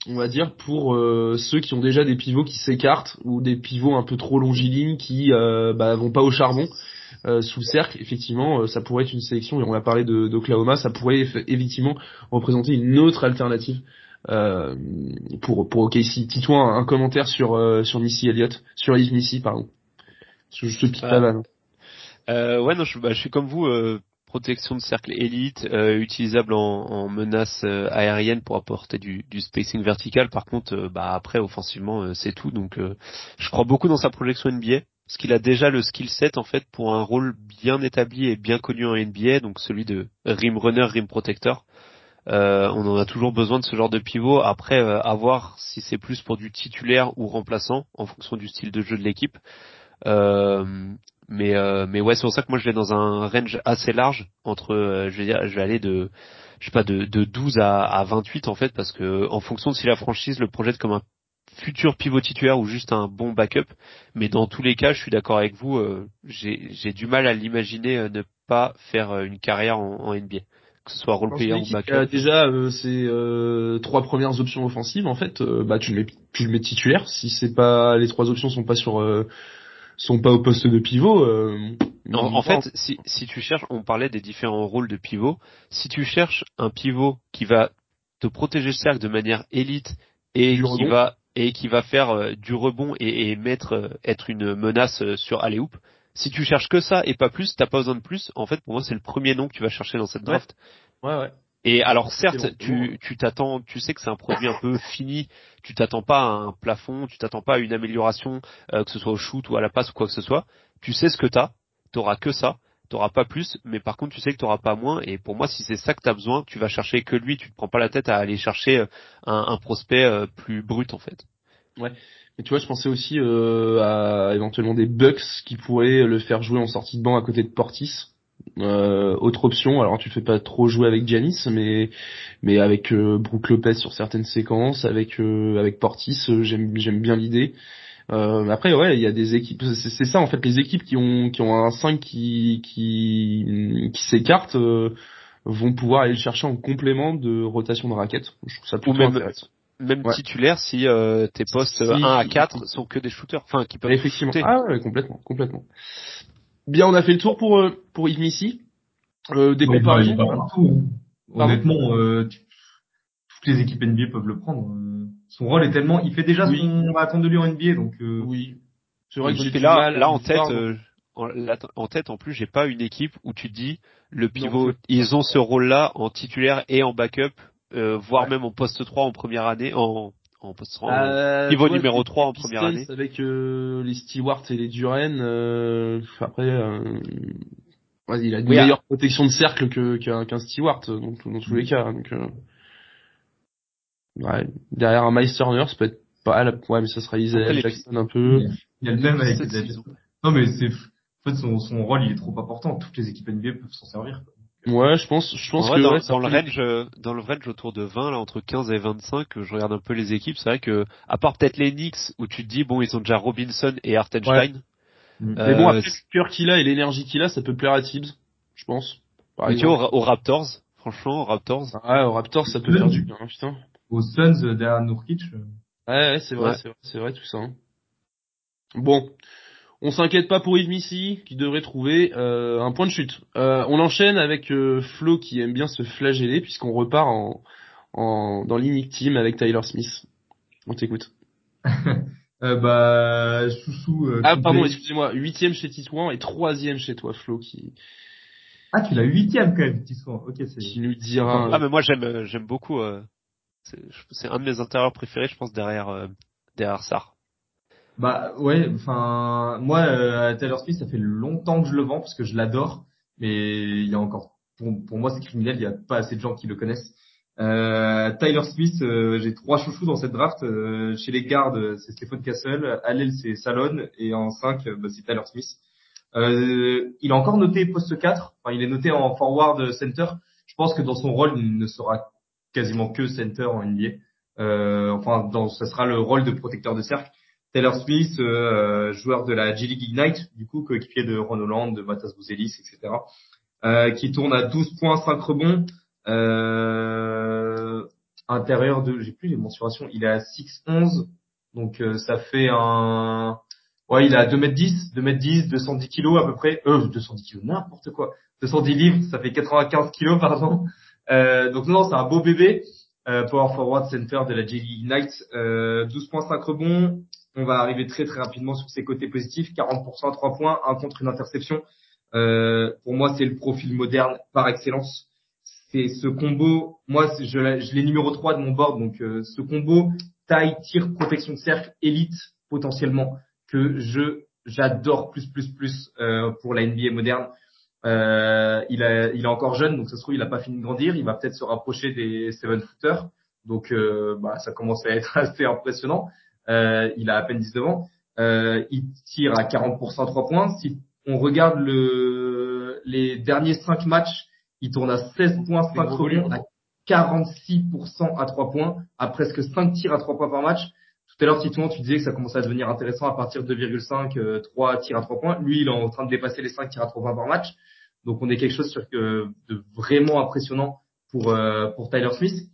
on va dire, pour euh, ceux qui ont déjà des pivots qui s'écartent ou des pivots un peu trop longilignes qui euh, bah, vont pas au charbon euh, sous le cercle, effectivement, ça pourrait être une sélection, et on a parlé d'Oklahoma, ça pourrait eff- effectivement représenter une autre alternative euh, pour pour OKC. Dis-toi un, un commentaire sur euh, sur Missy Elliott, sur Yves Missy, pardon. Je, je te pique la vanne. Euh, ouais, non, je, bah, je suis comme vous. euh, protection de cercle élite, euh, utilisable en, en menace aérienne pour apporter du, du spacing vertical. Par contre, bah après offensivement, c'est tout. Donc, je crois beaucoup dans sa projection NBA, parce qu'il a déjà le skill set en fait pour un rôle bien établi et bien connu en NBA, donc celui de rim runner, rim protector. Euh, on en a toujours besoin de ce genre de pivot. Après, euh, à voir si c'est plus pour du titulaire ou remplaçant en fonction du style de jeu de l'équipe. Euh, mais euh, mais ouais, c'est pour ça que moi je vais dans un range assez large entre, je vais dire, je vais aller de, je sais pas, de, de 12 à, à 28 en fait, parce que en fonction de si la franchise le projette comme un futur pivot titulaire ou juste un bon backup. Mais dans tous les cas, je suis d'accord avec vous. j'ai du mal à l'imaginer ne pas faire une carrière en NBA, que ce soit role Dans player une ou backup. déjà euh, ses euh, trois premières options offensives, en fait, euh, bah tu le mets tu le mets titulaire. Si c'est pas les trois options sont pas sur sont pas au poste de pivot. Euh, En, en fait, si, si tu cherches, on parlait des différents rôles de pivot. Si tu cherches un pivot qui va te protéger le cercle de manière élite et Du qui rebond. va et qui va faire du rebond et, et mettre être une menace sur alley. Si tu cherches que ça et pas plus, t'as pas besoin de plus. En fait, pour moi, c'est le premier nom que tu vas chercher dans cette Ouais. draft. ouais ouais. Et alors certes, tu tu t'attends, tu sais que c'est un produit un peu fini, tu t'attends pas à un plafond, tu t'attends pas à une amélioration, euh, que ce soit au shoot ou à la passe ou quoi que ce soit. Tu sais ce que t'as, t'auras que ça, t'auras pas plus, mais par contre tu sais que t'auras pas moins. Et pour moi, si c'est ça que t'as besoin, tu vas chercher que lui, tu te prends pas la tête à aller chercher euh, un, un prospect euh, plus brut en fait. Mais tu vois, je pensais aussi euh, à éventuellement des Bucks qui pourraient le faire jouer en sortie de banc à côté de Portis. Euh, autre option, alors tu le fais pas trop jouer avec Giannis, mais mais avec euh, Brook Lopez sur certaines séquences, avec euh, avec Portis, j'aime j'aime bien l'idée. Après ouais, il y a des équipes, c'est ça en fait, les équipes qui ont qui ont un 5 qui qui euh, vont pouvoir aller le chercher en complément de rotation de raquettes. Je trouve ça plutôt même- intéressant. Même Ouais. titulaire si euh, tes postes Si- 1 à 4 sont que des shooters, enfin qui peuvent Effectivement. shooter. Ah ouais, complètement, complètement. Bien, on a fait le tour pour euh, pour Yves Missy. Euh, des Ouais, comparaisons. partout, hein. Pardon Honnêtement, euh, tu- toutes les équipes NBA peuvent le prendre. euh. Son rôle est tellement, il fait déjà Oui. ce qu'on va attendre de lui en NBA, donc euh, Oui. C'est vrai que du là, mal là en tête, euh, en, là, en tête en plus, j'ai pas une équipe où tu dis le pivot, ils ont ce rôle-là en titulaire et en backup, euh, voire Ouais. même en poste 3 en première année, en en poste 3, en- Euh, niveau numéro les 3 en première année. Avec euh, les Stewart et les Duren, euh, après, euh, ouais, il a une Oui, meilleure protection de cercle que qu'un qu'un Stewart euh, dans, tous les cas. Donc, euh, ouais, derrière un Miles Turner, ça peut être pas la... ouais, mais ça sera Après, Isaiah les- Jackson un peu. il y a le même avec les Non mais c'est, en fait son, son rôle il est trop important. Toutes les équipes NBA peuvent s'en servir. quoi. Ouais, je pense, je En pense vrai, que dans, ouais, dans le range, euh, dans le range autour de 20, là, entre 15 et 25, euh, je regarde un peu les équipes, c'est vrai que, à part peut-être les Knicks, où tu te dis, bon, ils ont déjà Robinson et Hartenstein. Mm. Mais bon, Euh, après, le cœur qu'il a et l'énergie qu'il a, ça peut plaire à Tibbs, je pense. Par mais tu vois, aux, aux Raptors, franchement, aux Raptors, Ouais, au Raptors, ça peut faire du bien, putain. Aux Suns euh, derrière Nourkic. euh, Ouais, ouais, c'est vrai, Ouais. c'est vrai, c'est vrai tout ça. hein. Bon, on s'inquiète pas pour Yves Missy, qui devrait trouver euh, un point de chute. Euh, on enchaîne avec euh, Flo qui aime bien se flageller, puisqu'on repart en, en dans l'Inic Team avec Tyler Smith. On t'écoute. Euh, bah euh, Ah pardon, excusez-moi, huitième chez Titouan et troisième chez toi, Flo, qui, Ah tu l'as huitième quand même, soin. Ok c'est. qui nous dira. Ah mais moi j'aime j'aime beaucoup. euh, c'est un de mes intérieurs préférés, je pense derrière euh, derrière Sarr. Bah ouais, enfin moi euh, Taylor Smith ça fait longtemps que je le vends parce que je l'adore, mais il y a encore pour, pour moi c'est criminel, il y a pas assez de gens qui le connaissent. Euh, Tyler Smith, euh, j'ai trois chouchous dans cette draft. Euh, chez les gardes, c'est Stephen Castle, à c'est Salon et en 5 euh, bah, c'est Tyler Smith. Euh, il a encore noté poste 4, enfin il est noté en forward center. Je pense que dans son rôle il ne sera quasiment que center en NBA. Euh, enfin dans ce sera le rôle de protecteur de cercle. Taylor Smith, euh, joueur de la G League Ignite, du coup, coéquipier de Ron Holland, de Matas Bouzelis, etc., euh, qui tourne à 12 points, 5 rebonds, euh, intérieur de, j'ai plus les mensurations, il est à 6'11, donc euh, ça fait un, ouais, il est à 2m10, 2m10, 210 kilos à peu près, euh, 210 kilos, n'importe quoi, 210 livres, ça fait 95 kilos, pardon, euh, donc non, c'est un beau bébé, euh, power forward center de la G League Ignite, euh, 12.5 rebonds, on va arriver très très rapidement sur ses côtés positifs. 40% à 3 points, un contre une interception. Euh, pour moi, c'est le profil moderne par excellence. C'est ce combo. Moi, je, l'ai- numéro 3 de mon board. Donc, euh, ce combo taille, tir, protection de cercle, élite potentiellement que je j'adore plus plus plus euh, pour la NBA moderne. Euh, il, a, il est encore jeune, donc ça se trouve il a pas fini de grandir. Il va peut-être se rapprocher des seven footers. Donc, euh, bah, ça commence à être assez impressionnant. Euh, il a à peine 19 ans. Euh, il tire à 40% à 3 points. Si on regarde le, les derniers 5 matchs, il tourne à 16 points, 5 gros rebonds, à 46% à 3 points, à presque 5 tirs à 3 points par match? Tout à l'heure, Titouan, tu disais que ça commençait à devenir intéressant à partir de 2,5, euh, 3 tirs à 3 points. Lui, il est en train de dépasser les 5 tirs à 3 points par match. Donc, on est quelque chose sur, euh, de vraiment impressionnant pour, euh, pour Tyler Smith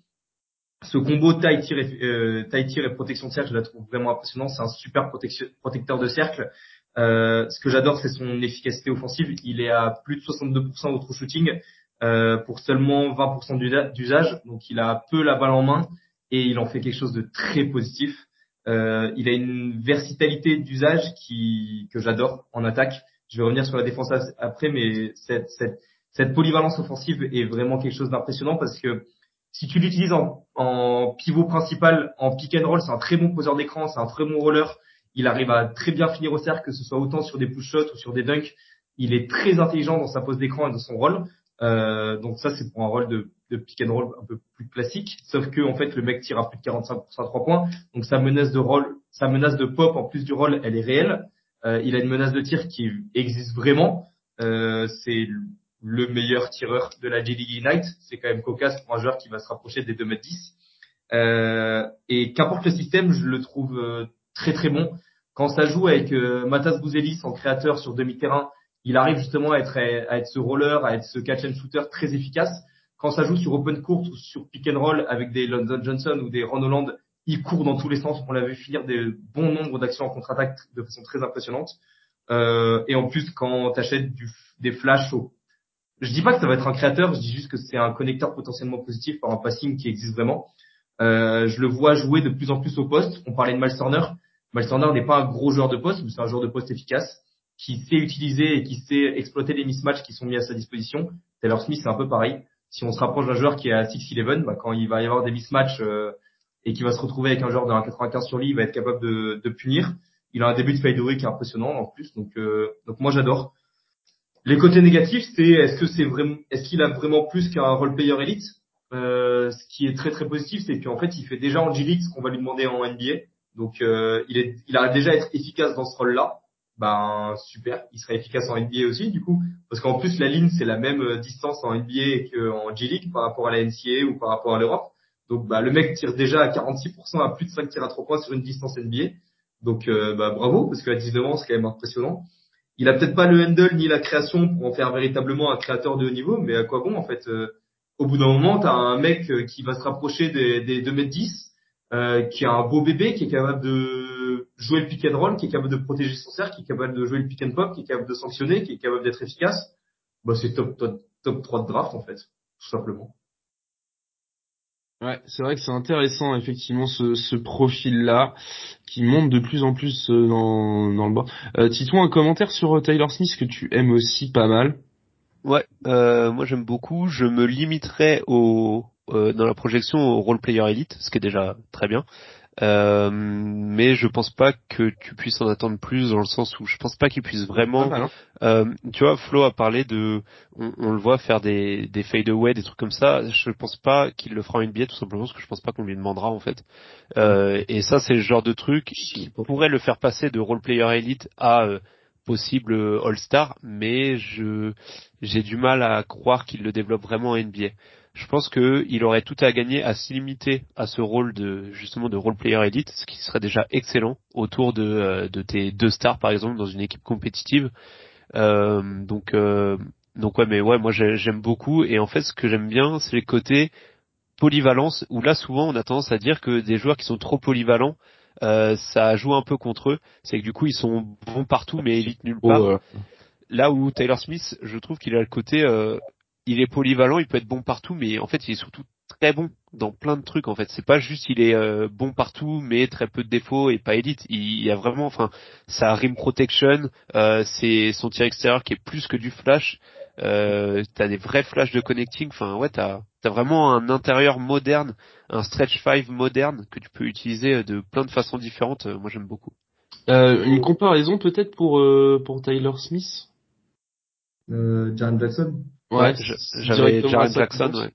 ce combo taille et, euh, protection de cercle, je la trouve vraiment impressionnant. C'est un super protecteur de cercle. Euh, ce que j'adore, c'est son efficacité offensive. Il est à plus de 62% au true shooting euh, pour seulement 20% d'usa- d'usage. Donc, il a peu la balle en main et il en fait quelque chose de très positif. Euh, il a une versatilité d'usage qui que j'adore en attaque. Je vais revenir sur la défense après, mais cette, cette, cette polyvalence offensive est vraiment quelque chose d'impressionnant parce que si tu l'utilises en, en pivot principal, en pick and roll, c'est un très bon poseur d'écran, c'est un très bon roller. Il arrive à très bien finir au cercle, que ce soit autant sur des push shots ou sur des dunks. Il est très intelligent dans sa pose d'écran et dans son rôle. Euh, donc ça, c'est pour un rôle de, de pick and roll un peu plus classique. Sauf que en fait, le mec tire à plus de 45% à 3 points. Donc sa menace de rôle, sa menace de pop en plus du rôle, elle est réelle. Euh, il a une menace de tir qui existe vraiment. Euh, c'est le meilleur tireur de la G League Ignite. C'est quand même cocasse pour un joueur qui va se rapprocher des 2m10. Euh, et qu'importe le système, je le trouve euh, très très bon. Quand ça joue avec euh, Matas Bouzelis en créateur sur demi-terrain, il arrive justement à être, à être ce roller, à être ce catch and shooter très efficace. Quand ça joue sur open court ou sur pick and roll avec des London Johnson ou des Ron Holland, il court dans tous les sens. On l'a vu finir des bons nombres d'actions en contre-attaque de façon très impressionnante. Euh, et en plus, quand t'achètes du, des flashs au je dis pas que ça va être un créateur, je dis juste que c'est un connecteur potentiellement positif par un passing qui existe vraiment. Euh, je le vois jouer de plus en plus au poste. On parlait de. Miles Turner n'est pas un gros joueur de poste, mais c'est un joueur de poste efficace qui sait utiliser et qui sait exploiter les mismatchs qui sont mis à sa disposition. Taylor Smith, c'est un peu pareil. Si on se rapproche d'un joueur qui est à 6-11, bah, quand il va y avoir des mismatchs euh, et qui va se retrouver avec un joueur de 1,95 sur lui, il va être capable de, de punir. Il a un début de fadeaway qui est impressionnant en plus. Donc, euh, donc moi j'adore. Les côtés négatifs, c'est est-ce que c'est vraiment, est-ce qu'il a vraiment plus qu'un role player élite? Euh, Ce qui est très très positif, c'est qu'en fait, il fait déjà en G-League ce qu'on va lui demander en NBA. Donc, euh, il est, il a déjà être efficace dans ce rôle-là. Ben super, il sera efficace en NBA aussi du coup, parce qu'en plus la ligne c'est la même euh, distance en NBA qu'en G-League par rapport à la NCAA ou par rapport à l'Europe. Donc bah, le mec tire déjà à 46% à plus de 5 tirs à 3 points sur une distance NBA. Donc euh, bah, bravo, parce qu'à 19 ans c'est quand même impressionnant. Il a peut-être pas le handle ni la création pour en faire véritablement un créateur de haut niveau, mais à quoi bon en fait euh, Au bout d'un moment, tu as un mec euh, qui va se rapprocher des, des 2m10, euh, qui a un beau bébé, qui est capable de jouer le pick and roll, qui est capable de protéger son cercle, qui est capable de jouer le pick and pop, qui est capable de sanctionner, qui est capable d'être efficace. Bah, c'est top, top, top 3 de draft en fait, tout simplement. Ouais, c'est vrai que c'est intéressant effectivement ce, ce profil-là qui monte de plus en plus euh, dans, dans le bord. Euh, Titouan, un commentaire sur euh, Taylor Smith que tu aimes aussi pas mal. Ouais, euh, moi j'aime beaucoup. Je me limiterai au euh, dans la projection au role player elite, ce qui est déjà très bien. Euh, mais je pense pas que tu puisses en attendre plus dans le sens où je pense pas qu'il puisse vraiment. Hein. Euh, tu vois, Flo a parlé de, on, on le voit faire des des fade away, des trucs comme ça. Je pense pas qu'il le fera en NBA tout simplement parce que je pense pas qu'on lui demandera en fait. Euh, et ça, c'est le genre de truc qui pourrait le faire passer de role player elite à euh, possible All Star, mais je j'ai du mal à croire qu'il le développe vraiment en NBA je pense que il aurait tout à gagner à se limiter à ce rôle de justement de role player elite, ce qui serait déjà excellent autour de, euh, de tes deux stars par exemple dans une équipe compétitive. Euh, donc euh, donc ouais mais ouais moi j'ai- j'aime beaucoup. Et en fait ce que j'aime bien c'est les côtés polyvalence où là souvent on a tendance à dire que des joueurs qui sont trop polyvalents euh, ça joue un peu contre eux. C'est que du coup ils sont bons partout mais élites nulle part. Oh, euh, là où Taylor Smith, je trouve qu'il a le côté, euh, il est polyvalent, il peut être bon partout, mais en fait, il est surtout très bon dans plein de trucs. En fait, c'est pas juste il est euh, bon partout, mais très peu de défauts et pas élite. Il, il y a vraiment, enfin, sa rim protection, euh, c'est son tir extérieur qui est plus que du flash. Euh, t'as des vrais flashs de connecting. Enfin, ouais, t'as vraiment un intérieur moderne, un stretch five moderne que tu peux utiliser de plein de façons différentes. Euh, Moi, j'aime beaucoup. euh, une comparaison peut-être pour euh, pour Taylor Smith? Euh, Jaren Jackson? Ouais, J'avais je Jackson. Ouais.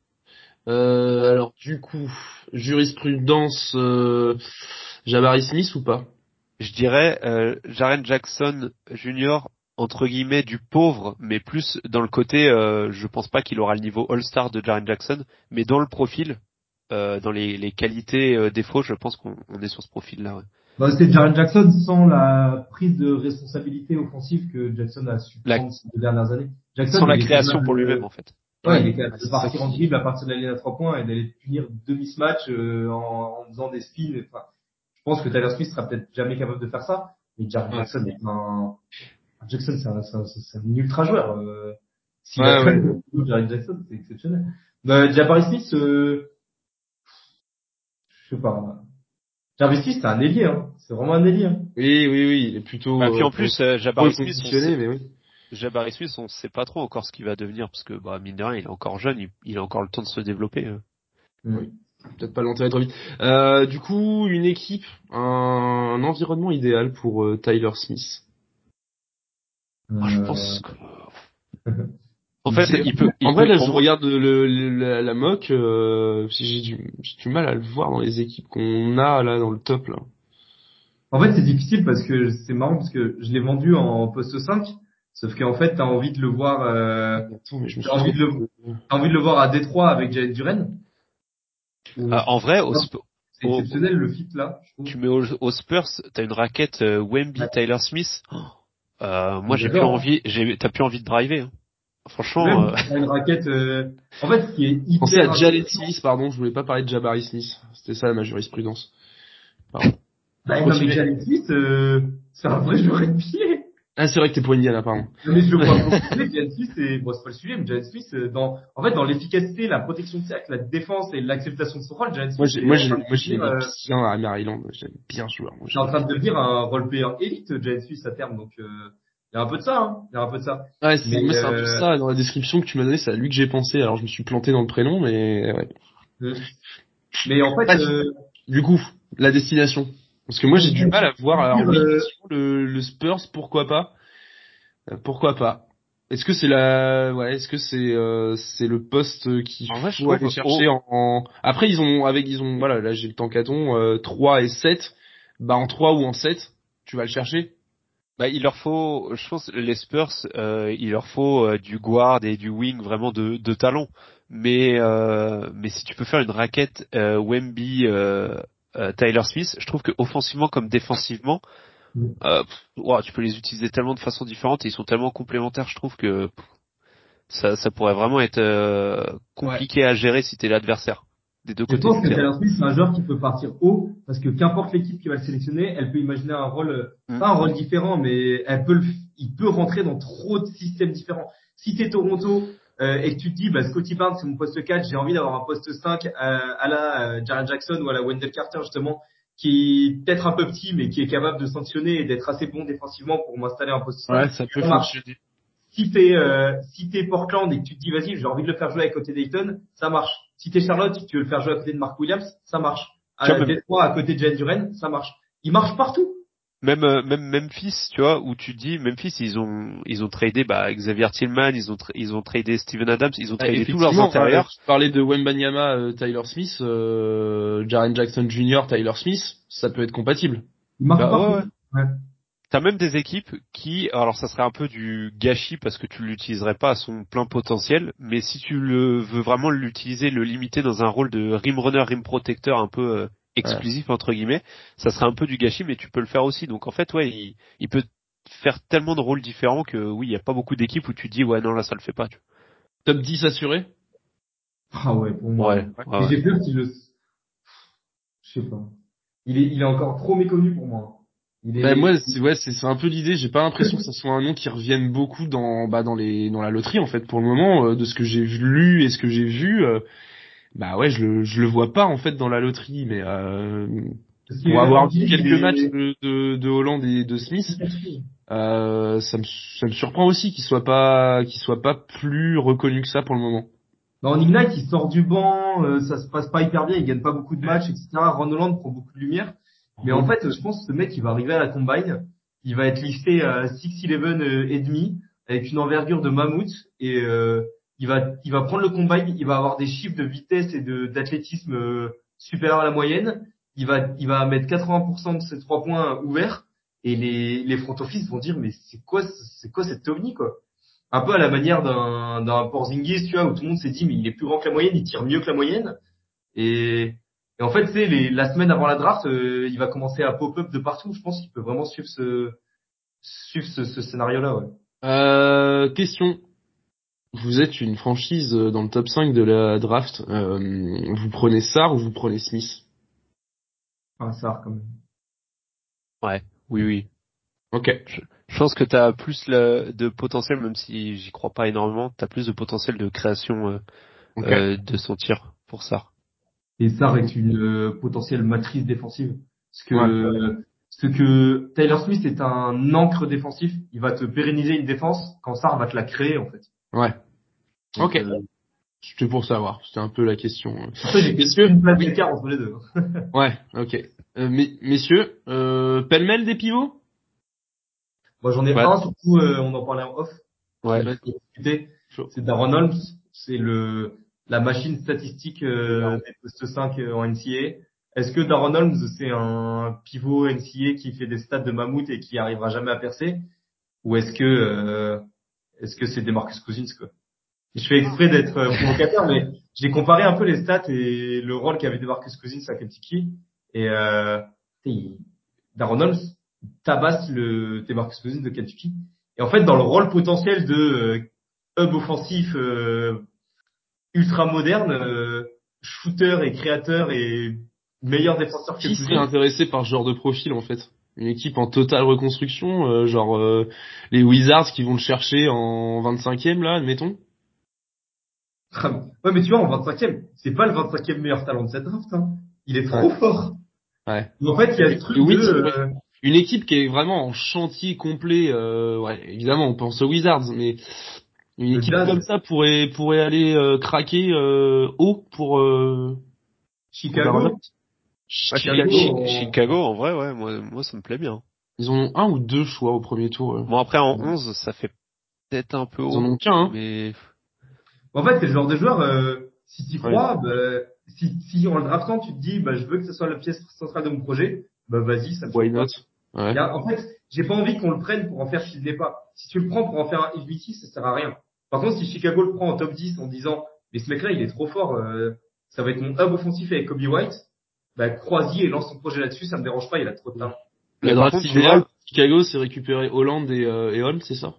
Euh, alors du coup, jurisprudence, euh, Jabari Smith ou pas? Je dirais euh, Jaren Jackson Junior entre guillemets du pauvre, mais plus dans le côté, euh, je pense pas qu'il aura le niveau All-Star de Jaren Jackson, mais dans le profil, euh, dans les, les qualités euh, défauts, je pense qu'on on est sur ce profil-là. Ouais. Bah, c'était Jaren Jackson sans la prise de responsabilité offensive que Jackson a su La- prendre ces deux dernières années. Jackson, Sans la création pour lui-même en fait. Ouais, il est capable c'est de partir en dribble à partir de la ligne à trois points et d'aller punir deux mismatchs euh, en, en faisant des spins. Enfin, je pense que Tyler Smith sera peut-être jamais capable de faire ça, mais Jaren Ouais. Jackson est un Jackson, c'est un, c'est un, c'est un ultra joueur. Euh, s'il Ouais, ouais. fait le Jaren Jackson, c'est exceptionnel. Euh, Jabari Smith, euh, je sais pas. Jabari Smith, c'est un ailier, hein. C'est vraiment un ailier. Hein. Oui, oui, oui, il est plutôt. Ah, puis en euh, plus, euh, Jabari Smith, sait, mais oui. Jabari Smith, on sait pas trop encore ce qu'il va devenir parce que bah, mine de rien, il est encore jeune, il, il a encore le temps de se développer. euh. Oui. Peut-être pas l'enterrer trop vite. Euh, du coup, une équipe, un, un environnement idéal pour euh, Tyler Smith? Moi, je pense que... En fait, c'est- il peut. il En vrai, peut- là, je regarde le, le- la, la mock, euh, j'ai du, j'ai du mal à le voir dans les équipes qu'on a là dans le top là. En fait, c'est difficile parce que c'est marrant parce que je l'ai vendu en poste 5, sauf qu'en fait, t'as envie de le voir, euh, Attends, mais je me J'ai envie de le- t'as envie de le voir à Détroit avec Jalen Duren. Ah, en vrai, au, C'est au- exceptionnel le fit là, je tu mets au, au Spurs, t'as une raquette euh, Wemby, Ouais. Tyler Smith. Oh, euh, moi, j'ai plus J'adore. envie. J'ai, t'as plus envie de driver. hein. Franchement, Même, euh, une raquette. euh, En fait, ce qui est hyper. Pensez à Jalen Smith, pardon, je voulais pas parler de Jabari Smith. C'était ça ma jurisprudence. Bah, non, mais Jalen Smith, euh, c'est un vrai joueur NBA. Ah, c'est vrai que t'es pour Indiana, pardon. Non, mais je le vois beaucoup. Jalen Smith, c'est, bon, c'est pas le sujet, mais Jalen Smith, euh, dans, en fait, dans l'efficacité, la protection de cercle, la défense et l'acceptation de son rôle, Jalen Smith, Moi, j'ai, moi, en j'ai, train de moi, je devenir, l'aimais euh, bien à Maryland. J'aime bien joueur. Moi, est en train de devenir un role player élite, Jalen Smith, à terme, donc, euh, il y a un peu de ça, hein. Il y a un peu de ça. Ouais, c'est, c'est un peu euh, ça. Dans la description que tu m'as donnée, c'est à lui que j'ai pensé. Alors, je me suis planté dans le prénom, mais ouais. Euh, Mais en fait, euh, Du coup, la destination. Parce que moi, j'ai du mal à voir. Alors, Euh, le, le Spurs, pourquoi pas? Euh, Pourquoi pas? Est-ce que c'est la, ouais, est-ce que c'est euh, c'est le poste qui En vrai, je faut aller chercher en, en- Après, ils ont avec ils ont voilà, là j'ai le tankaton euh, 3 et 7. Bah en 3 ou en 7, tu vas le chercher. Bah, il leur faut, je pense, les Spurs, euh, il leur faut euh, du guard et du wing vraiment de, de talent. Mais euh, mais si tu peux faire une raquette euh, Wemby, euh, euh, Tyler Smith, je trouve que offensivement comme défensivement, Mm. euh, pff, tu peux les utiliser tellement de façons différentes et ils sont tellement complémentaires. Je trouve que pff, ça ça pourrait vraiment être euh, compliqué à gérer si t'es l'adversaire des deux Je côtés pense que Smith, c'est un joueur qui peut partir haut, parce que qu'importe l'équipe qui va le sélectionner, elle peut imaginer un rôle, euh, Mm. pas un rôle différent, mais elle peut le, il peut rentrer dans trop de systèmes différents. Si t'es Toronto, euh, et que tu te dis, bah, Scotty Barnes, c'est mon poste 4, j'ai envie d'avoir un poste 5 à, à la euh, Jaren Jackson ou à la Wendell Carter, justement, qui est peut-être un peu petit, mais qui est capable de sanctionner et d'être assez bon défensivement pour m'installer en poste 5. ça peut Ça marche. fonctionner. Si t'es euh, si t'es Portland et que tu te dis vas-y j'ai envie de le faire jouer à côté d'Ayton, ça marche. Si t'es Charlotte tu veux le faire jouer à côté de Mark Williams, ça marche. À la même- à côté de Jalen Duren, ça marche. Il marche partout. Même euh, même Memphis, tu vois, où tu dis Memphis, ils ont ils ont tradé bah Xavier Tillman, ils ont tra- ils ont tradé Steven Adams, ils ont Ah, tradé tous leurs intérieurs. Tu parlais de Wembanyama, euh, Tyler Smith, euh, Jaren Jackson Jr., Tyler Smith, ça peut être compatible. Il marche Bah, partout. ouais, T'as même des équipes qui, alors ça serait un peu du gâchis parce que tu l'utiliserais pas à son plein potentiel, mais si tu le veux vraiment l'utiliser, le limiter dans un rôle de rim runner, rim protecteur un peu euh, exclusif entre guillemets, ça serait un peu du gâchis, mais tu peux le faire aussi. Donc en fait, ouais, il, il peut faire tellement de rôles différents que oui, il y a pas beaucoup d'équipes où tu dis ouais non là ça le fait pas. Tu Top 10 assuré? Ah ouais, pour moi. Ouais, ouais, Et ouais. j'ai peur qu'il le. Je sais pas. Il est, il est encore trop méconnu pour moi. Il est. Bah, moi, c'est ouais, c'est c'est un peu l'idée. J'ai pas l'impression que ça soit un nom qui revienne beaucoup dans bah dans les dans la loterie en fait. Pour le moment, euh, de ce que j'ai lu et ce que j'ai vu, euh, bah ouais, je le je le vois pas en fait dans la loterie. Mais euh, pour avoir vu quelques matchs de, de de Hollande et de Smith, euh, ça me ça me surprend aussi qu'il soit pas qu'il soit pas plus reconnu que ça pour le moment. Bah, en Ignite, il sort du banc, euh, ça se passe pas hyper bien, il gagne pas beaucoup de matchs, etc. Ron Holland prend beaucoup de lumière. Mais en fait, je pense que ce mec, il va arriver à la combine, il va être listé à 6'11 euh, et demi, avec une envergure de mammouth, et euh, il va il va prendre le combine, il va avoir des chiffres de vitesse et de d'athlétisme euh, supérieurs à la moyenne. Il va il va mettre 80% de ses trois points ouverts, et les les front office vont dire mais c'est quoi ce- c'est quoi cette ovni quoi? Un peu à la manière d'un d'un Porzingis, tu vois, où tout le monde s'est dit mais il est plus grand que la moyenne, il tire mieux que la moyenne. Et, et en fait, c'est les la semaine avant la draft, euh, il va commencer à pop-up de partout. Je pense qu'il peut vraiment suivre ce suivre ce, ce scénario-là. Ouais. Euh, question. Vous êtes une franchise euh, dans le top 5 de la draft. Euh, vous prenez Sar ou vous prenez Smith? Enfin, ça quand même. Oui oui. Ok. Je pense que t'as plus le, de potentiel, même si j'y crois pas énormément, t'as plus de potentiel de création euh, Ok. euh, de son tir pour ça. Et Sar est une euh, potentielle matrice défensive. Parce que ce que Taylor Smith est un encre défensif, il va te pérenniser une défense quand Sar va te la créer en fait. Ouais. Donc, Ok. euh, C'était pour savoir. C'était un peu la question. après, j'ai Messieurs, une place d'écart entre les deux. Ouais. Ok. Euh, mes- messieurs, euh, pêle-mêle des pivots? Moi j'en ai Ouais. un, surtout euh, on en parlait en off. Ouais. C'est Darren Holmes, c'est le la machine statistique euh, des postes 5 euh, en NCA. Est-ce que Darren Holmes c'est un pivot NCA qui fait des stats de mammouth et qui arrivera jamais à percer? Ou est-ce que euh, est-ce que c'est Demarcus Cousins quoi? Je fais exprès d'être euh, provocateur mais j'ai comparé un peu les stats et le rôle qu'avait Demarcus Cousins à Kentucky. Et euh, il- Darren Holmes tabasse le Demarcus Cousins de Kentucky. Et en fait, dans le rôle potentiel de euh, hub offensif euh, ultra moderne, euh, shooter et créateur et meilleur défenseur que Qui serait intéressé par ce genre de profil en fait? Une équipe en totale reconstruction, euh, genre euh, les Wizards qui vont le chercher en 25e là, admettons? Ouais, mais tu vois, en 25e, c'est pas le 25e meilleur talent de cette draft. Hein. Il est trop Ouais. fort. Ouais. En fait, il y a ce truc Oui, de... euh, Une équipe qui est vraiment en chantier complet. Euh, ouais, évidemment, on pense aux Wizards, mais une équipe Jazz. comme ça pourrait pourrait aller euh, craquer euh, haut pour euh, Chicago. Chicago, Chicago, Chicago, en vrai, ouais, moi, moi, ça me plaît bien. Ils ont un ou deux choix au premier tour. Bon, après, en 11, ça fait peut-être un peu Ils en haut, ont qu'un. Hein. mais En fait, c'est le genre de joueur, euh, si tu Ouais. crois, bah, si, si en le draftant, tu te dis, bah, je veux que ce soit la pièce centrale de mon projet, bah, vas-y, ça me Why not? Ouais. En fait, j'ai pas envie qu'on le prenne pour en faire qu'il n'est pas. Si tu le prends pour en faire un MVP, ça sert à rien. Par contre, si Chicago le prend en top 10 en disant, mais ce mec-là, il est trop fort, euh, ça va être mon hub offensif avec Kobe White, bah, crois-y et lance ton projet là-dessus, ça me dérange pas, il a trop de talent. La draft idéale, Chicago, c'est récupérer Holland et, euh, et Holmes, c'est ça?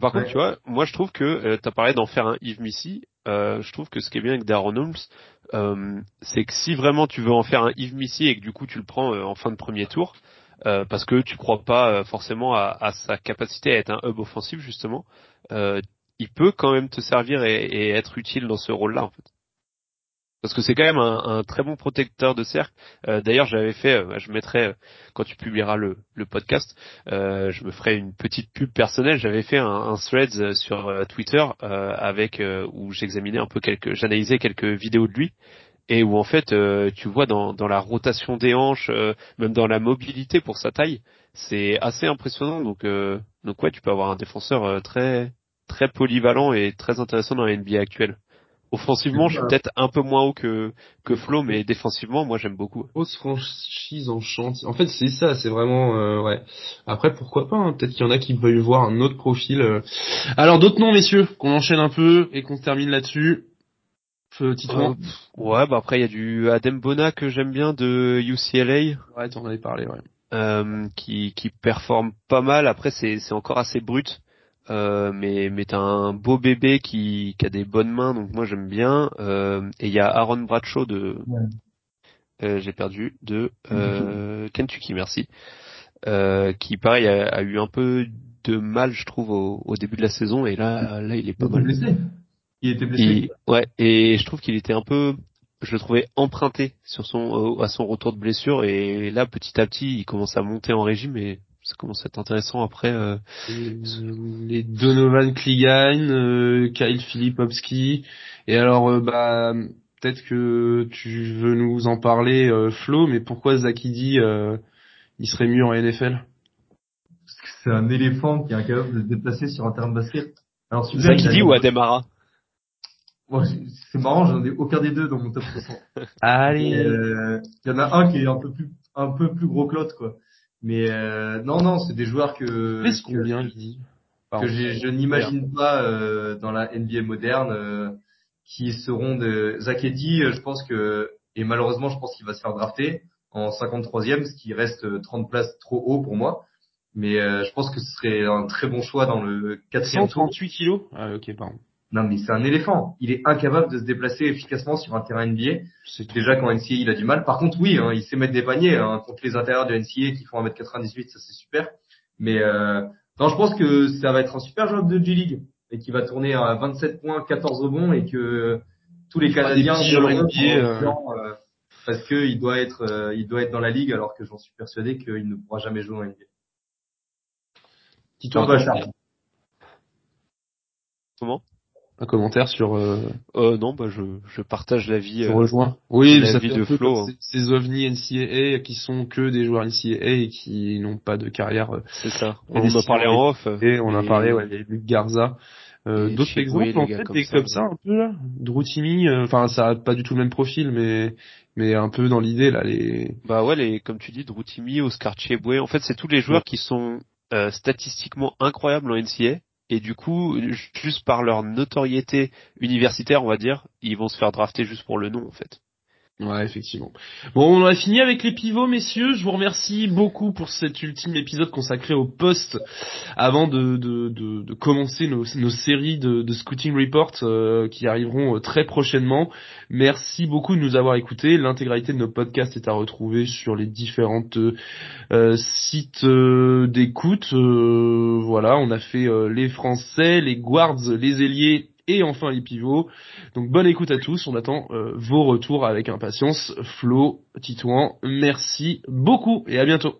Par contre, Ouais. tu vois, moi je trouve que euh, t'as parlé d'en faire un Yves Missy. Euh, je trouve que ce qui est bien avec Darren Holmes, euh, c'est que si vraiment tu veux en faire un Yves Missy et que du coup tu le prends euh, en fin de premier tour, euh, parce que tu crois pas euh, forcément à, à sa capacité à être un hub offensif justement, euh, il peut quand même te servir et, et être utile dans ce rôle-là en fait. Parce que c'est quand même un, un très bon protecteur de cercle. Euh, D'ailleurs, j'avais fait, euh, je mettrai euh, quand tu publieras le, le podcast, euh, je me ferai une petite pub personnelle. J'avais fait un, un threads euh, sur Twitter avec où j'examinais un peu quelques, j'analysais quelques vidéos de lui et où en fait tu vois dans, dans la rotation des hanches, même dans la mobilité pour sa taille, c'est assez impressionnant. Donc donc ouais, tu peux avoir un défenseur très très polyvalent et très intéressant dans la NBA actuelle. Offensivement, je suis peut-être un peu moins haut que que Flo, mais défensivement, moi j'aime beaucoup. Grosse franchise en chantier. En fait, c'est ça, c'est vraiment euh, ouais. Après, pourquoi pas hein, Peut-être qu'il y en a qui veulent voir un autre profil. euh. Alors, d'autres noms, messieurs, qu'on enchaîne un peu et qu'on termine là-dessus. Feu, Titouan. Ouais, bah après il y a du Adem Bona que j'aime bien de UCLA. Ouais, t'en avais parlé, ouais. euh, qui, qui performe pas mal. Après, c'est, c'est encore assez brut. Euh, mais mais t'as un beau bébé qui, qui a des bonnes mains, donc moi j'aime bien. Euh, et il y a Aaron Bradshaw de, Ouais. euh, j'ai perdu, de euh, Kentucky, merci. Euh, qui pareil a, a eu un peu de mal, je trouve, au, au début de la saison, et là là il est Il pas était mal. blessé. Il était blessé. Il- ouais, et je trouve qu'il était un peu, je le trouvais emprunté sur son, euh, à son retour de blessure, et là petit à petit il commence à monter en régime, et ça commence à être intéressant après. euh, les Donovan Clegan, euh, Kyle Filipowski. Et alors, euh, bah, peut-être que tu veux nous en parler, euh, Flo, mais pourquoi Zakidi, euh, il serait mieux en NFL Parce que c'est un éléphant qui est incapable de se déplacer sur un terrain de basket. Alors, celui-là, il Zakidi ou Ademara? Ouais, c'est- marrant, j'en ai aucun des deux dans mon top 60. Allez Euh, Il y en a un qui est un peu plus, un peu plus gros que l'autre, quoi. Mais euh, non, non, c'est des joueurs que, Est-ce que, combien, Lydie? Que j'ai- je n'imagine pas euh, dans la NBA moderne, euh, qui seront de Zach Eddy, euh, je pense que et malheureusement, je pense qu'il va se faire drafter en 53e, ce qui reste euh, 30 places trop haut pour moi. Mais euh, je pense que ce serait un très bon choix dans le quatrième tour. 138 kilos? Ah, ok, pardon. Non, mais c'est un éléphant. Il est incapable de se déplacer efficacement sur un terrain NBA. C'est. Déjà qu'en NCA, il a du mal. Par contre, oui, hein, il sait mettre des paniers hein, contre les intérieurs de NCA qui font 1m98, ça c'est super. Mais euh, non, je pense que ça va être un super joueur de G-League et qui va tourner à 27 points, 14 rebonds et que tous les Canadiens voleront NBA, euh. disant, euh, parce que il doit être, euh, il doit être dans la ligue alors que j'en suis persuadé qu'il ne pourra jamais jouer en NBA. Commentaire- Comment? Un commentaire sur, euh, euh, Non, bah je, je partage l'avis. je euh, rejoins. Oui, la ça vie fait de un peu Flo, hein. ces, ces ovnis NCAA qui sont que des joueurs NCAA et qui n'ont pas de carrière euh, c'est ça. On en a parlé en off. Et on a parlé, ouais, il y a Luc Garza. Euh, D'autres exemples, les en fait, comme des ça, comme ça, un peu, là. Drew Timmy, euh, enfin, ça a pas du tout le même profil, mais, mais un peu dans l'idée, là, les, Bah ouais, les, comme tu dis, Droutimi, Oscar Cheboué, en fait, c'est tous les joueurs qui sont euh, statistiquement incroyables en NCA. Et du coup, ju- juste par leur notoriété universitaire, on va dire, ils vont se faire drafter juste pour le nom, en fait. Ouais, effectivement. Bon, on a fini avec les pivots, messieurs. Je vous remercie beaucoup pour cet ultime épisode consacré au poste avant de, de, de, commencer nos, nos séries de, de Scouting Report euh, qui arriveront euh, très prochainement. Merci beaucoup de nous avoir écoutés. L'intégralité de nos podcasts est à retrouver sur les différentes euh, sites euh, d'écoute. Voilà, on a fait les Français, les Guards, les ailiers et enfin les pivots. Donc bonne écoute à tous, on attend euh, vos retours avec impatience. Flo, Titouan, merci beaucoup et à bientôt.